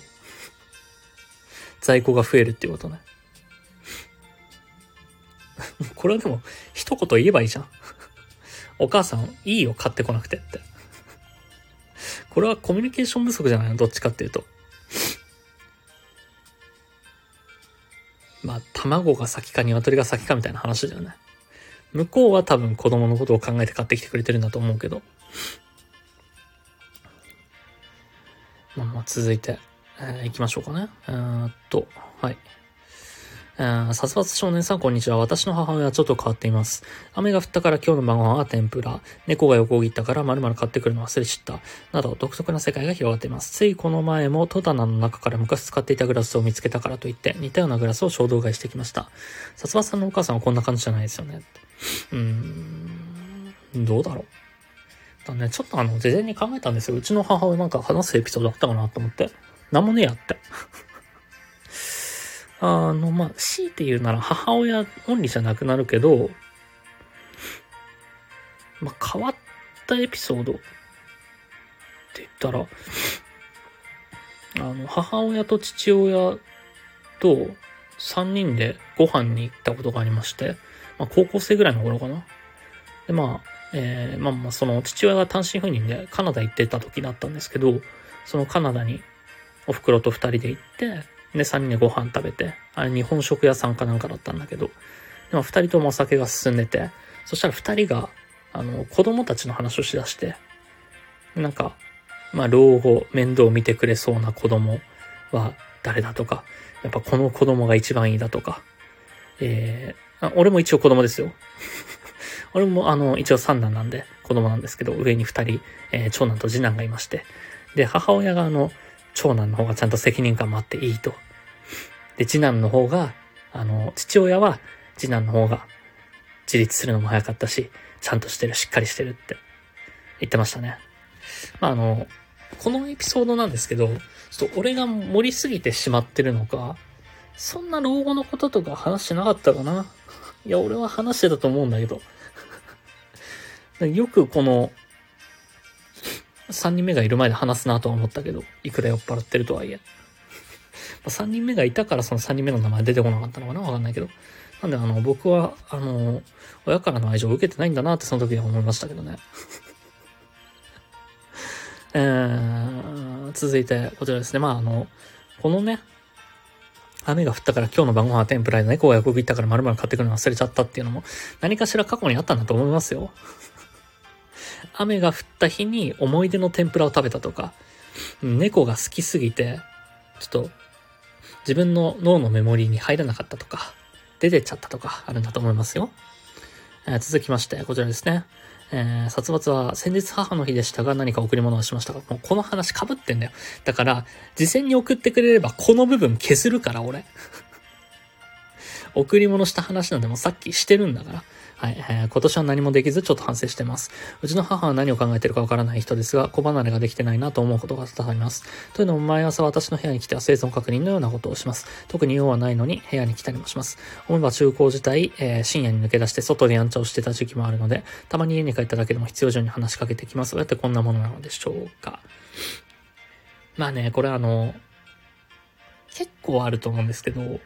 在庫が増えるっていうことね。これはでも、一言言えばいいじゃん。お母さん、いいよ、買ってこなくてって。これはコミュニケーション不足じゃないの？どっちかっていうと。まあ、卵が先か鶏が先かみたいな話だよね。向こうは多分子供のことを考えて買ってきてくれてるんだと思うけど。まあまあ続いて、えー、行きましょうかね。えー、っと、はい。殺伐少年さん、こんにちは。私の母親はちょっと変わっています。雨が降ったから今日の晩ご飯は天ぷら。猫が横切ったから丸々買ってくるの忘れちった。など、独特な世界が広がっています。ついこの前も戸棚の中から昔使っていたグラスを見つけたからといって、似たようなグラスを衝動買いしてきました。殺伐さんのお母さんはこんな感じじゃないですよね。うーん、どうだろう。だね、ちょっとあの、事前に考えたんですよ。うちの母親なんか話すエピソードあったかなと思って。なんもねえやって。あの、まあ、強いて言うなら母親オンリーじゃなくなるけど、まあ、変わったエピソードって言ったら、あの、母親と父親と3人でご飯に行ったことがありまして、まあ、高校生ぐらいの頃かな。で、まあ、えー、まあまあ、その父親が単身赴任でカナダ行ってた時だったんですけど、そのカナダにお袋と2人で行って、で、3人でご飯食べて、あれ日本食屋さんかなんかだったんだけど、でも2人ともお酒が進んでて、そしたら2人が、あの、子供たちの話をしだして、なんか、まあ、老後、面倒を見てくれそうな子供は誰だとか、やっぱこの子供が一番いいだとか、えー、俺も一応子供ですよ。俺もあの、一応三男なんで子供なんですけど、上に二人、えー、長男と次男がいまして、で、母親があの、長男の方がちゃんと責任感もあっていいと。で、次男の方が、あの、父親は次男の方が自立するのも早かったし、ちゃんとしてる、しっかりしてるって言ってましたね。まあ、あの、このエピソードなんですけど、ちょっと俺が盛りすぎてしまってるのか、そんな老後のこととか話してなかったかな。いや、俺は話してたと思うんだけど。よくこの、3人目がいる前で話すなとは思ったけど、いくら酔っ払ってるとはいえ。まあ3人目がいたからその3人目の名前出てこなかったのかなわかんないけど。なんであの、僕は、あの、親からの愛情を受けてないんだなってその時は思いましたけどね。えー、続いて、こちらですね。まあ、あの、このね、雨が降ったから今日の晩ご飯は天ぷらで猫が横切ったから丸々買ってくるの忘れちゃったっていうのも何かしら過去にあったんだと思いますよ。雨が降った日に思い出の天ぷらを食べたとか、猫が好きすぎて、ちょっと自分の脳のメモリーに入らなかったとか、出てっちゃったとかあるんだと思いますよ。えー、続きまして、こちらですね。えー、殺伐は先日母の日でしたが何か贈り物をしましたが、もうこの話被ってんだよ。だから、事前に送ってくれればこの部分削るから俺。贈り物した話なんでもさっきしてるんだから。はい、えー、今年は何もできずちょっと反省してます。うちの母は何を考えてるかわからない人ですが、子離れができてないなと思うことが多々あります。というのも毎朝私の部屋に来ては生存確認のようなことをします。特に用はないのに部屋に来たりもします。思えば中高時代、えー、深夜に抜け出して外でやんちゃをしてた時期もあるので、たまに家に帰っただけでも必要以上に話しかけてきます。どうやってこんなものなのでしょうか。まあね、これあの、結構あると思うんですけど、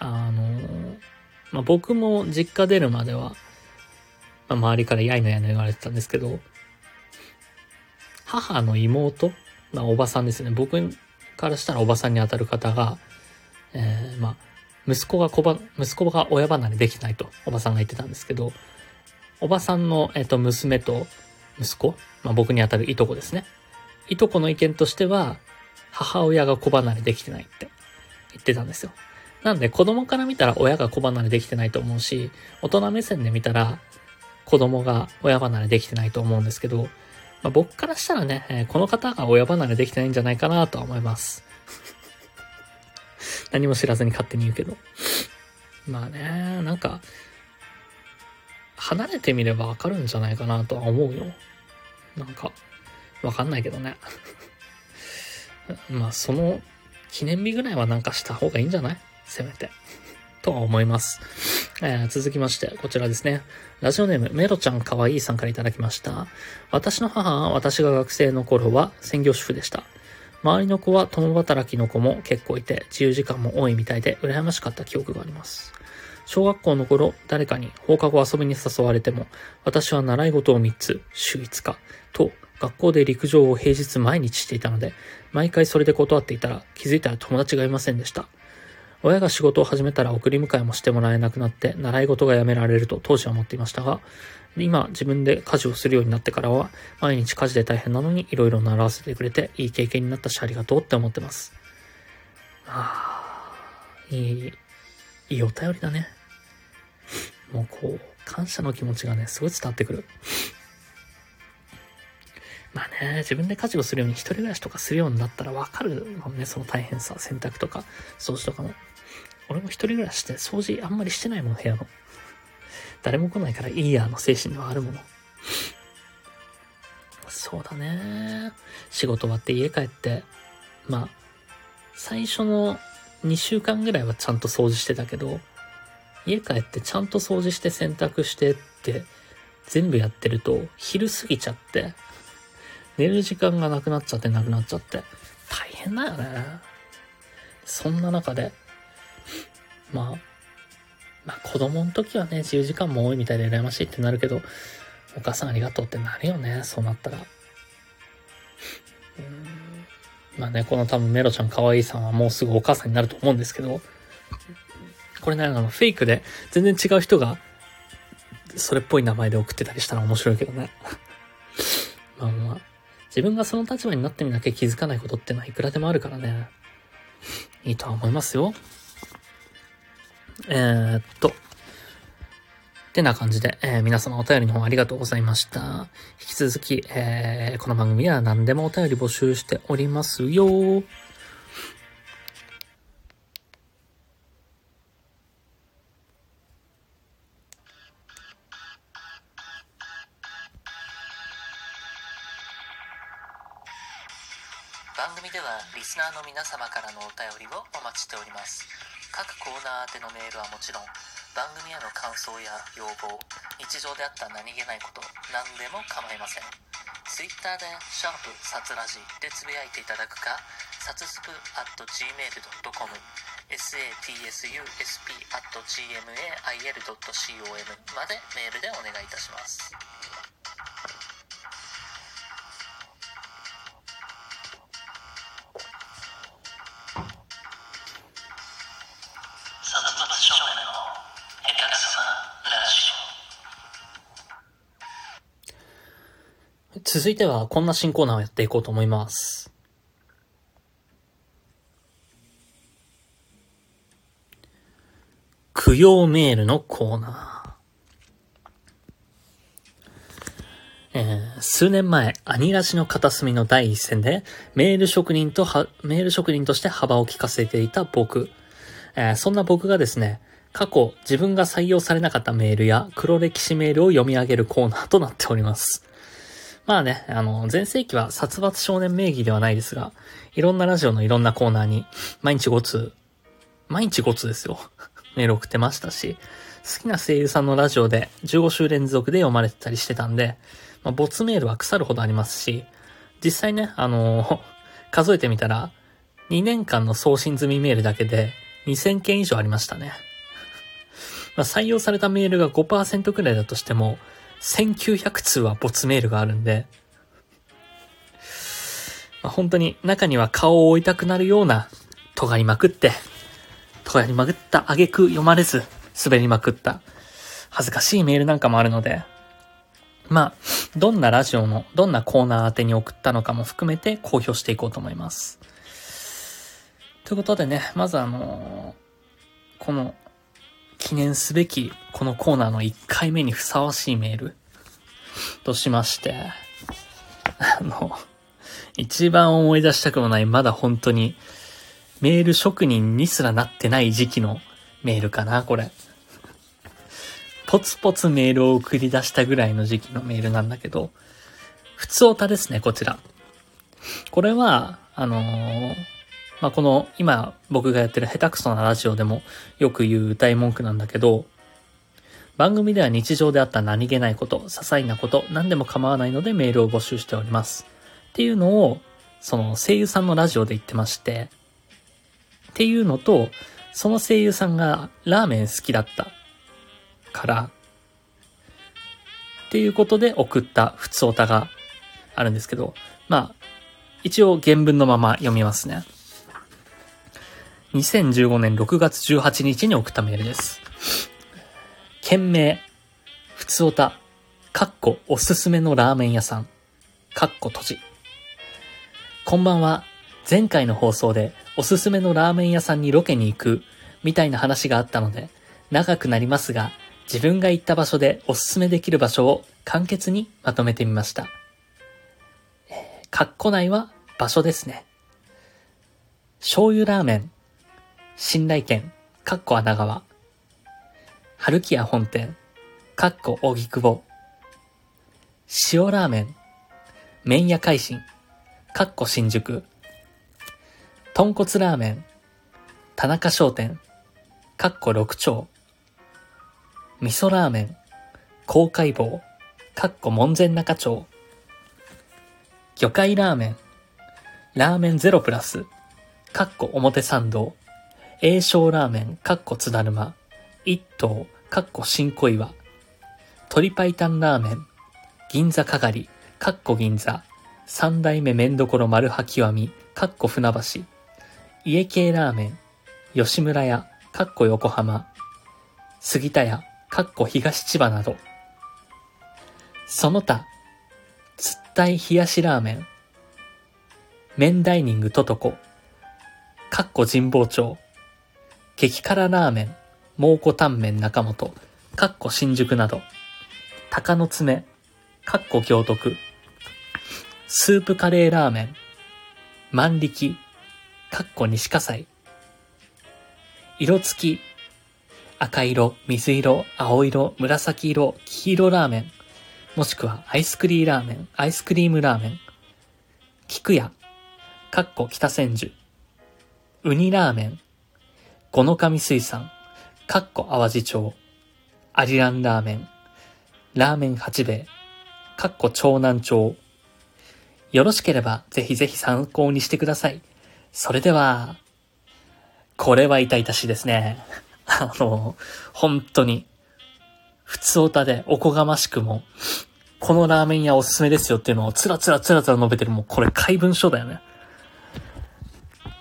あの、まあ、僕も実家出るまでは、まあ、周りからやいのやいの言われてたんですけど、母の妹、まあ、おばさんですね。僕からしたらおばさんに当たる方が、えー、まあ、息子が子ば、息子が親離れできないと、おばさんが言ってたんですけど、おばさんの、えっ、ー、と、娘と息子、まあ、僕に当たるいとこですね。いとこの意見としては、母親が子離れできてないって言ってたんですよ。なんで子供から見たら親が子離れできてないと思うし、大人目線で見たら子供が親離れできてないと思うんですけど、まあ、僕からしたらね、え、この方が親離れできてないんじゃないかなとは思います。何も知らずに勝手に言うけど。まあね、なんか、離れてみればわかるんじゃないかなとは思うよ。なんか、わかんないけどね。まあ、その記念日ぐらいはなんかした方がいいんじゃない？せめて。とは思います。えー、続きまして、こちらですね。ラジオネーム、メロちゃんかわいいさんからいただきました。私の母は私が学生の頃は専業主婦でした。周りの子は共働きの子も結構いて、自由時間も多いみたいで羨ましかった記憶があります。小学校の頃、誰かに放課後遊びに誘われても、私は習い事を3つ、週5日、と、学校で陸上を平日毎日していたので、毎回それで断っていたら、気づいたら友達がいませんでした。親が仕事を始めたら送り迎えもしてもらえなくなって習い事がやめられると当時は思っていましたが、今自分で家事をするようになってからは毎日家事で大変なのに色々習わせてくれていい経験になったしありがとうって思ってます。ああ、いい、いいお便りだね。もうこう、感謝の気持ちがね、すごい伝わってくる。まあね、自分で家事をするように一人暮らしとかするようになったらわかるもんね、その大変さ、洗濯とか、掃除とかも。俺も一人暮らしして掃除あんまりしてないもん、部屋の。誰も来ないからいいやの精神ではあるもの。そうだね。仕事終わって家帰って、まあ、最初の2週間ぐらいはちゃんと掃除してたけど、家帰ってちゃんと掃除して洗濯してって全部やってると昼過ぎちゃって、寝る時間がなくなっちゃってなくなっちゃって。大変だよね。そんな中で、まあ、まあ子供の時はね、自由時間も多いみたいで羨ましいってなるけど、お母さんありがとうってなるよね、そうなったら。まあね、この多分メロちゃん可愛いさんはもうすぐお母さんになると思うんですけど、これね、あの、フェイクで全然違う人が、それっぽい名前で送ってたりしたら面白いけどね。まあまあ、自分がその立場になってみなきゃ気づかないことってのはいくらでもあるからね。いいとは思いますよ。えー、っと。ってな感じで、えー、皆様お便りの方ありがとうございました。引き続き、えー、この番組では何でもお便り募集しておりますよ。番組ではリスナーの皆様からのお便りをお待ちしております各コーナー宛てのメールはもちろん番組への感想や要望日常であった何気ないこと何でも構いません。Twitter で「シャープサツラジ」でつぶやいていただくかサツスプ at gmail.com satsusp at gmail.com までメールでお願いいたします。続いてはこんな新コーナーをやっていこうと思います。供養メールのコーナー。えー、数年前、アニラジの片隅の第一線で、メール職人とは、メール職人として幅を利かせていた僕。えー、そんな僕がですね、過去自分が採用されなかったメールや黒歴史メールを読み上げるコーナーとなっております。まあね、あの、前世紀は殺伐少年名義ではないですが、いろんなラジオのいろんなコーナーに、毎日5通、毎日5通ですよ。メール送ってましたし、好きな声優さんのラジオで15週連続で読まれてたりしてたんで、まあ、ボツメールは腐るほどありますし、実際ね、あのー、数えてみたら、2年間の送信済みメールだけで2000件以上ありましたね。まあ、採用されたメールが5%くらいだとしても、1900通はボツメールがあるんで、まあ、本当に中には顔を置いたくなるような尖りまくって、尖りまくった挙句読まれず滑りまくった恥ずかしいメールなんかもあるので、まあ、どんなラジオの、どんなコーナー宛てに送ったのかも含めて公表していこうと思います。ということでね、まずあのー、この記念すべきこのコーナーの1回目にふさわしいメールとしまして、あの、一番思い出したくもないまだ本当にメール職人にすらなってない時期のメールかな、これ。ポツポツメールを送り出したぐらいの時期のメールなんだけど、普通オタですね、こちら。これは、あのー、まあ、この今僕がやってる下手くそなラジオでもよく言う歌い文句なんだけど、番組では日常であった何気ないこと、些細なこと、何でも構わないのでメールを募集しております。っていうのを、その声優さんのラジオで言ってまして、っていうのと、その声優さんがラーメン好きだったから、っていうことで送った普通歌があるんですけど、まあ、一応原文のまま読みますね。2015年6月18日に送ったメールです。件名、ふつおた、かっこおすすめのラーメン屋さん、かっこ閉じ。こんばんは。前回の放送でおすすめのラーメン屋さんにロケに行く、みたいな話があったので、長くなりますが、自分が行った場所でおすすめできる場所を簡潔にまとめてみました。かっこ内は場所ですね。醤油ラーメン、信頼県、かっこ穴川。春木屋本店、かっこ荻窪。塩ラーメン、麺屋海進、かっこ新宿。豚骨ラーメン、田中商店、かっこ六丁。味噌ラーメン、公海坊、かっこ門前仲町。魚介ラーメン、ラーメンゼロプラス、かっこ表参道、栄翔ラーメン、かっこ津だるま、一頭、かっこ新小岩、鶏白湯ラーメン、銀座かがり、かっこ銀座、三代目麺どころ丸は極み、かっこ船橋、家系ラーメン、吉村屋、かっこ横浜、杉田屋、かっこ東千葉など、その他、つったい冷やしラーメン、麺ダイニングトトコ、かっこ神保町、激辛ラーメン、蒙古タンメン中本、かっこ新宿など、鷹の爪、かっこ行徳、スープカレーラーメン、万力、かっこ西葛西、色付き、赤色、水色、青色、紫色、黄色ラーメン、もしくはアイスクリーラーメン、アイスクリームラーメン、菊屋、かっこ北千住、ウニラーメン、五の神水産、かっこ淡路町、アリランラーメン、ラーメン八兵衛、かっこ長南町。よろしければぜひぜひ参考にしてください。それでは、これは痛々しいですね。あの、本当に、普通おたでおこがましくも、このラーメン屋おすすめですよっていうのをつらつらつらつら述べてるもうこれ怪文書だよね。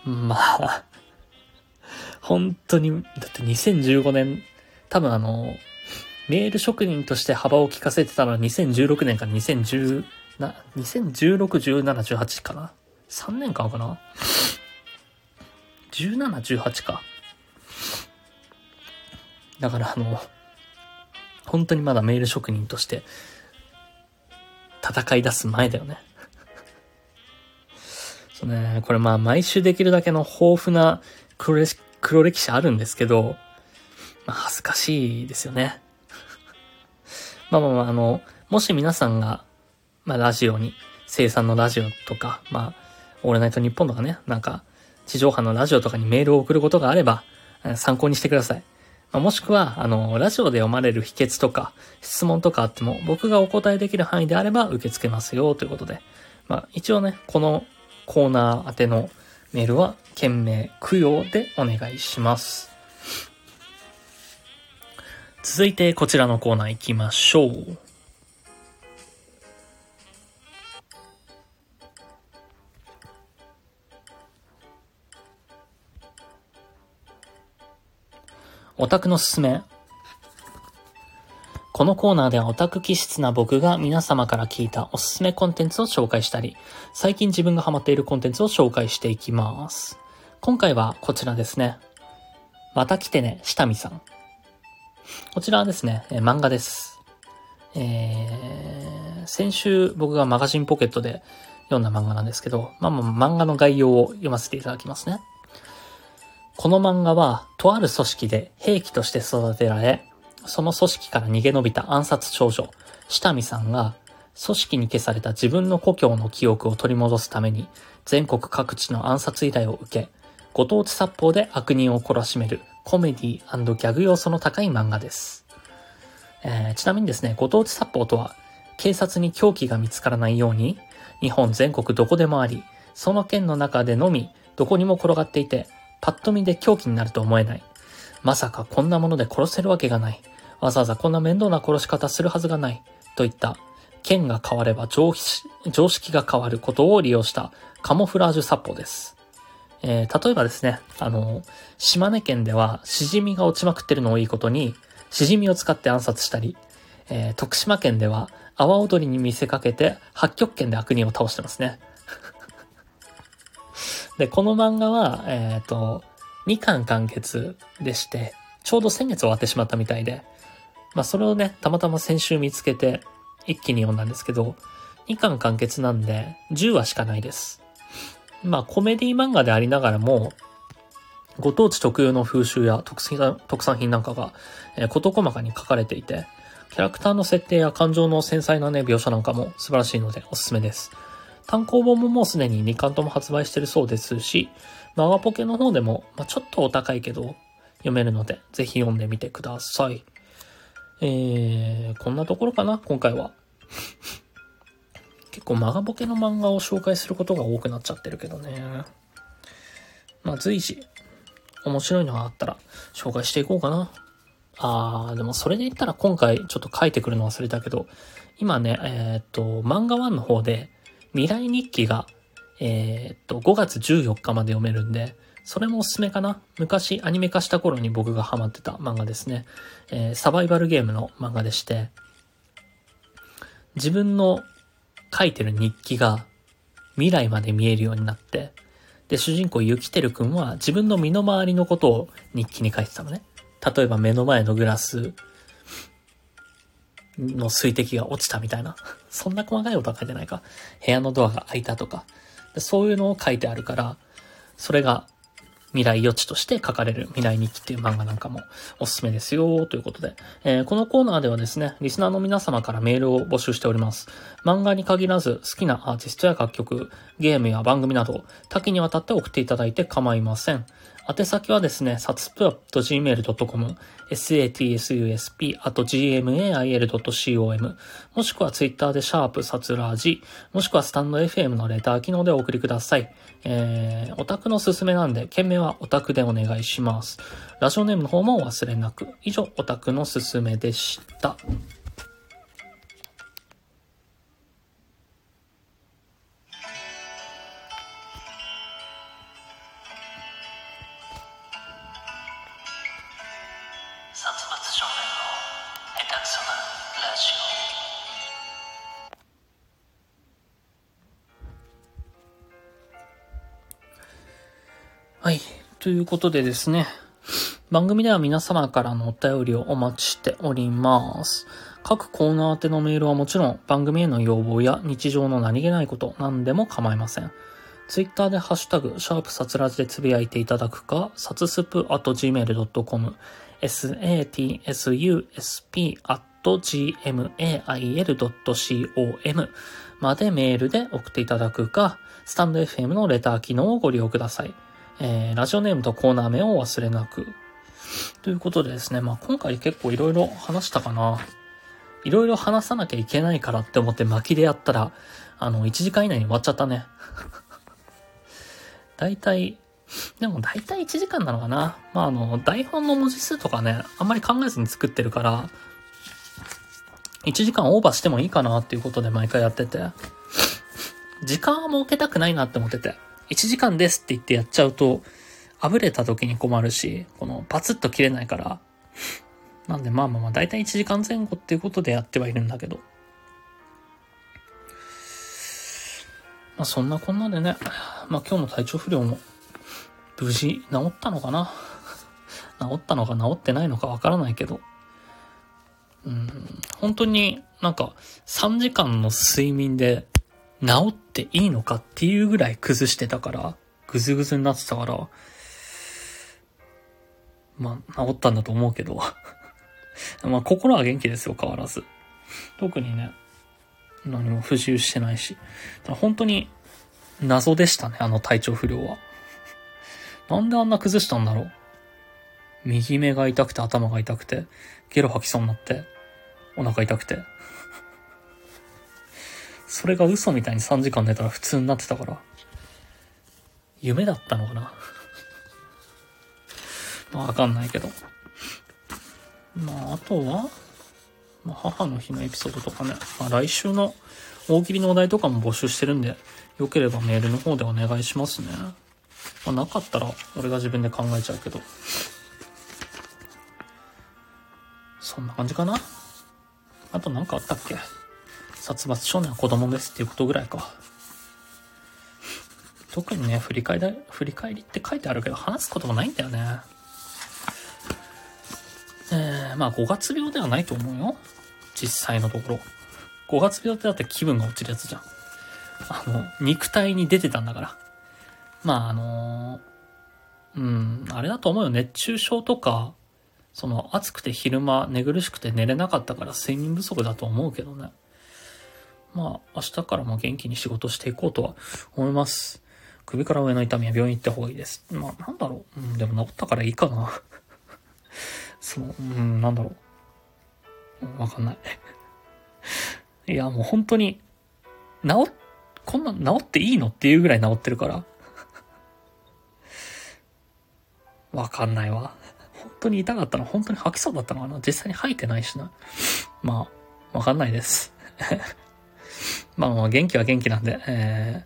まあ、本当に、だって2015年、多分あの、メール職人として幅を利かせてたのは2016年から2010な、2016、17、18かな ?3 年間かな ?17、18か。だからあの、本当にまだメール職人として戦い出す前だよね。そうね、これまあ毎週できるだけの豊富な黒歴黒歴史あるんですけど、まあ恥ずかしいですよね。まあまあまあ、あの、もし皆さんが、まあラジオに、生産のラジオとか、まあ、オールナイトニッポンとかね、なんか、地上波のラジオとかにメールを送ることがあれば、参考にしてください。まあ、もしくは、あの、ラジオで読まれる秘訣とか、質問とかあっても、僕がお答えできる範囲であれば受け付けますよ、ということで。まあ、一応ね、このコーナー宛てのメールは、件名、供養でお願いします。続いてこちらのコーナー行きましょう。オタクのすすめ。このコーナーではオタク気質な僕が皆様から聞いたおすすめコンテンツを紹介したり、最近自分がハマっているコンテンツを紹介していきます。今回はこちらですね。また来てね、下見さん。こちらはですね、え漫画です。えー、先週僕がマガジンポケットで読んだ漫画なんですけど、まあまあ漫画の概要を読ませていただきますね。この漫画は、とある組織で兵器として育てられ、その組織から逃げ延びた暗殺少女、下見さんが、組織に消された自分の故郷の記憶を取り戻すために、全国各地の暗殺依頼を受け、ご当地殺法で悪人を懲らしめるコメディギャグ要素の高い漫画です。えー、ちなみにですね、ご当地殺法とは、警察に凶器が見つからないように、日本全国どこでもあり、その県の中でのみ、どこにも転がっていて、パッと見で狂気になると思えない。まさかこんなもので殺せるわけがない。わざわざこんな面倒な殺し方するはずがない。といった、剣が変われば常識が変わることを利用したカモフラージュ殺法です。えー、例えばですね、あの、島根県では、しじみが落ちまくってるのをいいことに、しじみを使って暗殺したり、えー、徳島県では、阿波踊りに見せかけて、八極拳で悪人を倒してますね。で、この漫画は、えっ、ー、と、2巻完結でして、ちょうど先月終わってしまったみたいで、まあそれをね、たまたま先週見つけて、一気に読んだんですけど、2巻完結なんで、10話しかないです。まあコメディ漫画でありながらも、ご当地特有の風習や特産品なんかが、えー、事細かに書かれていて、キャラクターの設定や感情の繊細なね、描写なんかも素晴らしいのでおすすめです。単行本ももうすでに2巻とも発売してるそうですし、マガポケの方でも、まあ、ちょっとお高いけど、読めるので、ぜひ読んでみてください。えー、こんなところかな、今回は。結構マガボケの漫画を紹介することが多くなっちゃってるけどね。まあ随時、面白いのがあったら紹介していこうかな。あー、でもそれで言ったら今回ちょっと書いてくるの忘れたけど、今ね、えー、っと、漫画1の方で未来日記が、えー、っと、5月14日まで読めるんで、それもおすすめかな昔アニメ化した頃に僕がハマってた漫画ですね。えー、サバイバルゲームの漫画でして、自分の書いてる日記が未来まで見えるようになって、で、主人公ユキテル君は自分の身の回りのことを日記に書いてたのね。例えば目の前のグラスの水滴が落ちたみたいな。そんな細かいことは書いてないか。部屋のドアが開いたとか。そういうのを書いてあるから、それが未来予知として書かれる未来日記っていう漫画なんかもおすすめですよということで、えー、このコーナーではですね、リスナーの皆様からメールを募集しております。漫画に限らず好きなアーティストや楽曲、ゲームや番組など多岐にわたって送っていただいて構いません。宛先はですね、サツプアット gmail.com、satsusp あと gmail.com、もしくはツイッターでシャープサツラージ、もしくはスタンド FM のレター機能でお送りください。えー、オタクのすすめなんで、件名はオタクでお願いします。ラジオネームの方もお忘れなく。以上、オタクのすすめでした。ということでですね。番組では皆様からのお便りをお待ちしております。各コーナー宛てのメールはもちろん番組への要望や日常の何気ないこと何でも構いません。ツイッターでハッシュタグ、シャープサツラジでつぶやいていただくか、サツスプ at gmail.com、satsusp at gmail.com までメールで送っていただくか、スタンド FM のレター機能をご利用ください。えー、ラジオネームとコーナー名を忘れなく。ということでですね、まあ今回結構いろいろ話したかな。いろいろ話さなきゃいけないからって思って巻きでやったら、あの、1時間以内に終わっちゃったね。大体、でも大体1時間なのかな。まああの、台本の文字数とかね、あんまり考えずに作ってるから、1時間オーバーしてもいいかなっていうことで毎回やってて、時間は設けたくないなって思ってて。1時間ですって言ってやっちゃうと、あぶれた時に困るし、このパツッと切れないから、なんでまあまあまあ、だいたい1時間前後っていうことでやってはいるんだけど。まあそんなこんなでね、まあ今日の体調不良も無事治ったのかな？治ったのか治ってないのかわからないけど。うん、本当になんか3時間の睡眠で治っていいのかっていうぐらい崩してたから、ぐずぐずになってたから、まあ、治ったんだと思うけど。まあ、心は元気ですよ、変わらず。特にね、何も不自由してないし。本当に謎でしたね、あの体調不良は。なんであんな崩したんだろう。右目が痛くて頭が痛くて、ゲロ吐きそうになって、お腹痛くて。それが嘘みたいに3時間寝たら普通になってたから、夢だったのかな？まあわかんないけど。まああとは、まあ母の日のエピソードとかね、まあ来週の大喜利のお題とかも募集してるんで、よければメールの方でお願いしますね。まあなかったら俺が自分で考えちゃうけど。そんな感じかな？あと何かあったっけ？殺伐少年は子供ですっていうことぐらいか。特にね、振り返り、振り返りって書いてあるけど、話すこともないんだよね。えー、まあ5月病ではないと思うよ。実際のところ。5月病ってだって気分が落ちるやつじゃん。あの、肉体に出てたんだから。まああのー、うん、あれだと思うよ。熱中症とか、その暑くて昼間寝苦しくて寝れなかったから睡眠不足だと思うけどね。まあ、明日からも元気に仕事していこうとは思います。首から上の痛みは病院行った方がいいです。まあ、なんだろう。うん、でも治ったからいいかな。その、うん、なんだろう。わかんない。いや、もう本当に、治、こんな治っていいのっていうぐらい治ってるから。わかんないわ。本当に痛かったの本当に吐きそうだったのかな実際に吐いてないしな。まあ、わかんないです。まあまあ、元気は元気なんで、え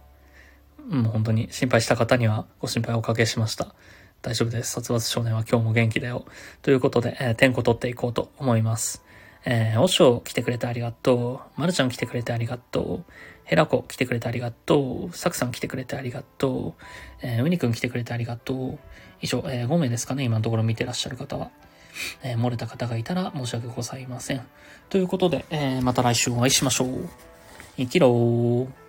ー、もう本当に心配した方にはご心配をおかけしました。大丈夫です。殺伐少年は今日も元気だよ。ということで、えー、点呼取っていこうと思います。えー、おしょう来てくれてありがとう。まるちゃん来てくれてありがとう。ヘラコ来てくれてありがとう。サクさん来てくれてありがとう。えー、ウニくん来てくれてありがとう。以上、えー、5名ですかね、今のところ見てらっしゃる方は。えー、漏れた方がいたら申し訳ございません。ということで、えー、また来週お会いしましょう。生きろー。